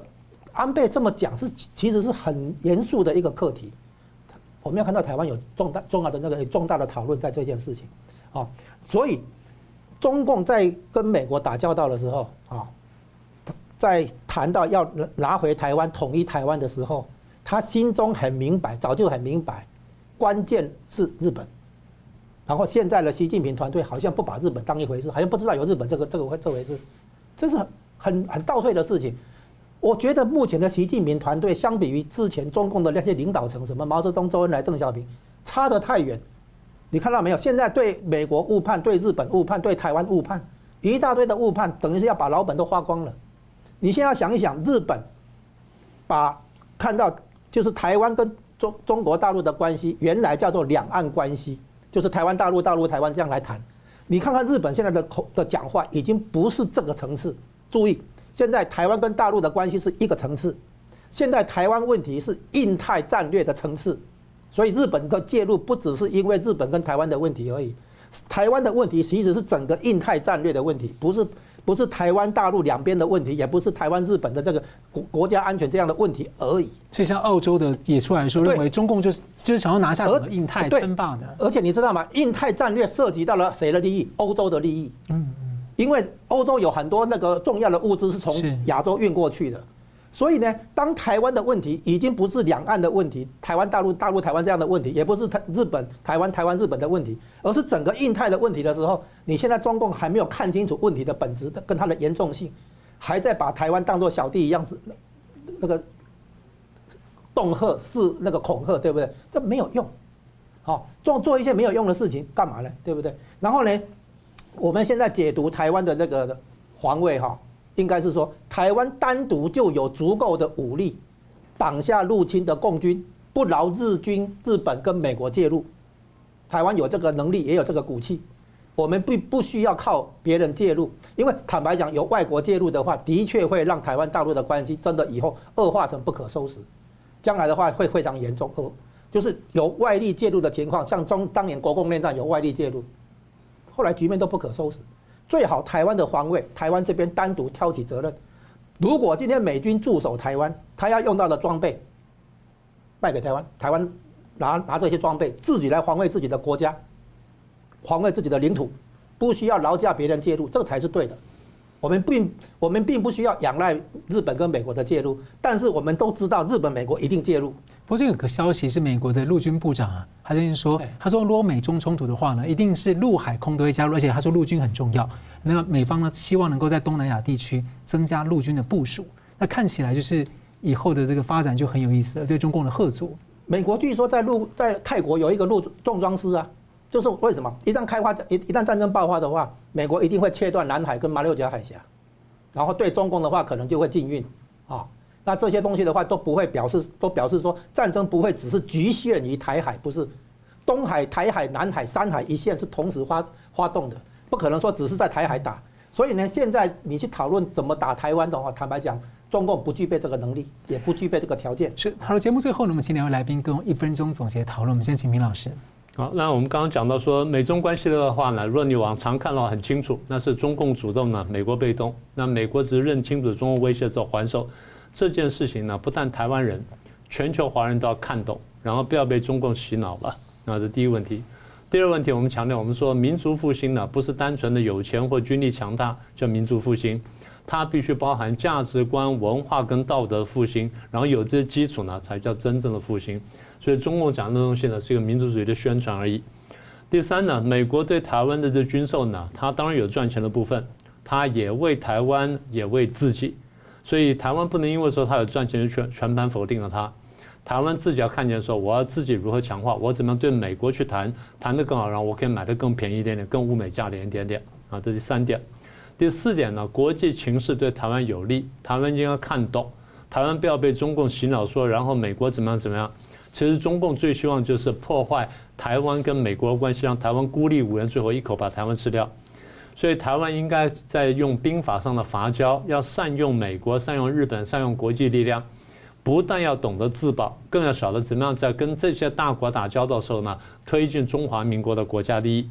安倍这么讲是其实是很严肃的一个课题。我们要看到台湾有重大重要的那个重大的讨论在这件事情啊，所以中共在跟美国打交道的时候啊，在谈到要拿回台湾、统一台湾的时候，他心中很明白，早就很明白，关键是日本。然后现在的习近平团队好像不把日本当一回事，好像不知道有日本这个这个这回事，这是很很倒退的事情。我觉得目前的习近平团队相比于之前中共的那些领导层，什么毛泽东、周恩来、邓小平，差得太远。你看到没有？现在对美国误判，对日本误判，对台湾误判，一大堆的误判，等于是要把老本都花光了。你现在想一想，日本把看到就是台湾跟中中国大陆的关系，原来叫做两岸关系。就是台湾大陆、大陆台湾这样来谈，你看看日本现在的口的讲话已经不是这个层次。注意，现在台湾跟大陆的关系是一个层次，现在台湾问题是印太战略的层次，所以日本的介入不只是因为日本跟台湾的问题而已，台湾的问题其实是整个印太战略的问题，不是。不是台湾、大陆两边的问题，也不是台湾、日本的这个国国家安全这样的问题而已。所以，像澳洲的也出来说，认为中共就是就是想要拿下整个印太称霸的。而且你知道吗？印太战略涉及到了谁的利益？欧洲的利益。嗯嗯。因为欧洲有很多那个重要的物资是从亚洲运过去的。所以呢，当台湾的问题已经不是两岸的问题，台湾、大陆、大陆、台湾这样的问题，也不是台日本、台湾、台湾、日本的问题，而是整个印太的问题的时候，你现在中共还没有看清楚问题的本质的跟它的严重性，还在把台湾当作小弟一样子，那个恫吓是那个恐吓，对不对？这没有用，好做做一些没有用的事情干嘛呢？对不对？然后呢，我们现在解读台湾的那个防卫哈。应该是说，台湾单独就有足够的武力挡下入侵的共军，不劳日军、日本跟美国介入。台湾有这个能力，也有这个骨气，我们不不需要靠别人介入。因为坦白讲，有外国介入的话，的确会让台湾大陆的关系真的以后恶化成不可收拾。将来的话会非常严重，恶就是有外力介入的情况，像中当年国共内战有外力介入，后来局面都不可收拾。最好台湾的防卫，台湾这边单独挑起责任。如果今天美军驻守台湾，他要用到的装备卖给台湾，台湾拿拿这些装备自己来防卫自己的国家，防卫自己的领土，不需要劳驾别人介入，这才是对的。我们并我们并不需要仰赖日本跟美国的介入，但是我们都知道日本、美国一定介入。不过这有个消息是美国的陆军部长啊，他最近说，他说如果美中冲突的话呢，一定是陆海空都会加入，而且他说陆军很重要。那么美方呢，希望能够在东南亚地区增加陆军的部署。那看起来就是以后的这个发展就很有意思了，对中共的贺阻。美国据说在陆在泰国有一个陆重装师啊。就是为什么一旦开发一一旦战争爆发的话，美国一定会切断南海跟马六甲海峡，然后对中共的话可能就会禁运啊。那这些东西的话都不会表示，都表示说战争不会只是局限于台海，不是东海、台海、南海三海一线是同时发发动的，不可能说只是在台海打。所以呢，现在你去讨论怎么打台湾的话，坦白讲，中共不具备这个能力，也不具备这个条件。是，好了，节目最后呢，我们请两位来宾跟我一分钟总结讨论。我们先请明老师。好，那我们刚刚讲到说美中关系的话呢，如果你往常看的话很清楚，那是中共主动呢，美国被动。那美国只是认清楚中共威胁之后还手。这件事情呢，不但台湾人，全球华人都要看懂，然后不要被中共洗脑了。那是第一个问题。第二问题，我们强调，我们说民族复兴呢，不是单纯的有钱或军力强大叫民族复兴。它必须包含价值观、文化跟道德复兴，然后有这些基础呢，才叫真正的复兴。所以中共讲的东西呢，是一个民族主义的宣传而已。第三呢，美国对台湾的这军售呢，它当然有赚钱的部分，它也为台湾，也为自己。所以台湾不能因为说他有赚钱就全全盘否定了他。台湾自己要看见说，我要自己如何强化，我怎么样对美国去谈，谈得更好，然后我可以买得更便宜一点点，更物美价廉一点点啊，这是第三点。第四点呢，国际情势对台湾有利，台湾应该看懂，台湾不要被中共洗脑说，然后美国怎么样怎么样。其实中共最希望就是破坏台湾跟美国的关系，让台湾孤立无援，最后一口把台湾吃掉。所以台湾应该在用兵法上的伐交，要善用美国、善用日本、善用国际力量，不但要懂得自保，更要晓得怎么样在跟这些大国打交道的时候呢，推进中华民国的国家利益。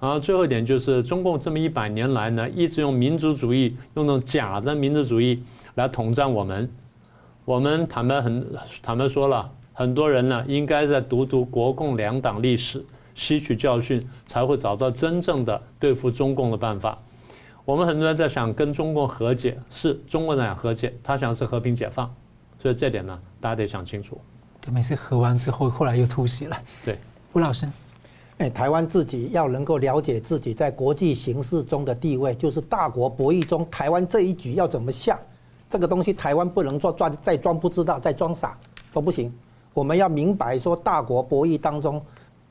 然后最后一点就是，中共这么一百年来呢，一直用民族主义，用那种假的民族主义来统战我们。我们坦白很坦白说了，很多人呢，应该在读读国共两党历史，吸取教训，才会找到真正的对付中共的办法。我们很多人在想跟中共和解，是中国人想和解，他想是和平解放，所以这点呢，大家得想清楚。每次和完之后，后来又突袭了。对，吴老师。哎，台湾自己要能够了解自己在国际形势中的地位，就是大国博弈中，台湾这一局要怎么下，这个东西台湾不能做装，再装不知道，再装傻都不行。我们要明白说，大国博弈当中，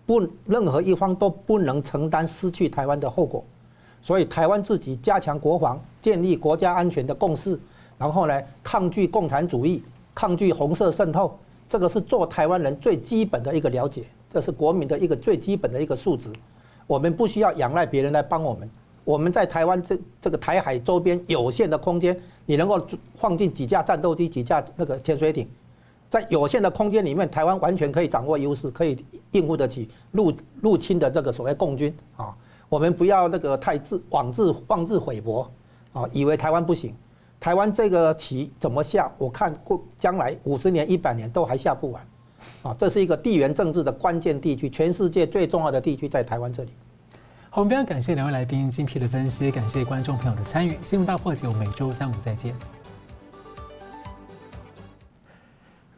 不任何一方都不能承担失去台湾的后果。所以，台湾自己加强国防，建立国家安全的共识，然后呢，抗拒共产主义，抗拒红色渗透，这个是做台湾人最基本的一个了解。这是国民的一个最基本的一个素质，我们不需要仰赖别人来帮我们。我们在台湾这这个台海周边有限的空间，你能够放进几架战斗机、几架那个潜水艇，在有限的空间里面，台湾完全可以掌握优势，可以应付得起入入侵的这个所谓共军啊。我们不要那个太自妄自妄自菲薄啊，以为台湾不行。台湾这个棋怎么下？我看过将来五十年、一百年都还下不完。啊，这是一个地缘政治的关键地区，全世界最重要的地区在台湾这里。好，我们非常感谢两位来宾精辟的分析，感谢观众朋友的参与。新闻大破解，我们每周三五再见。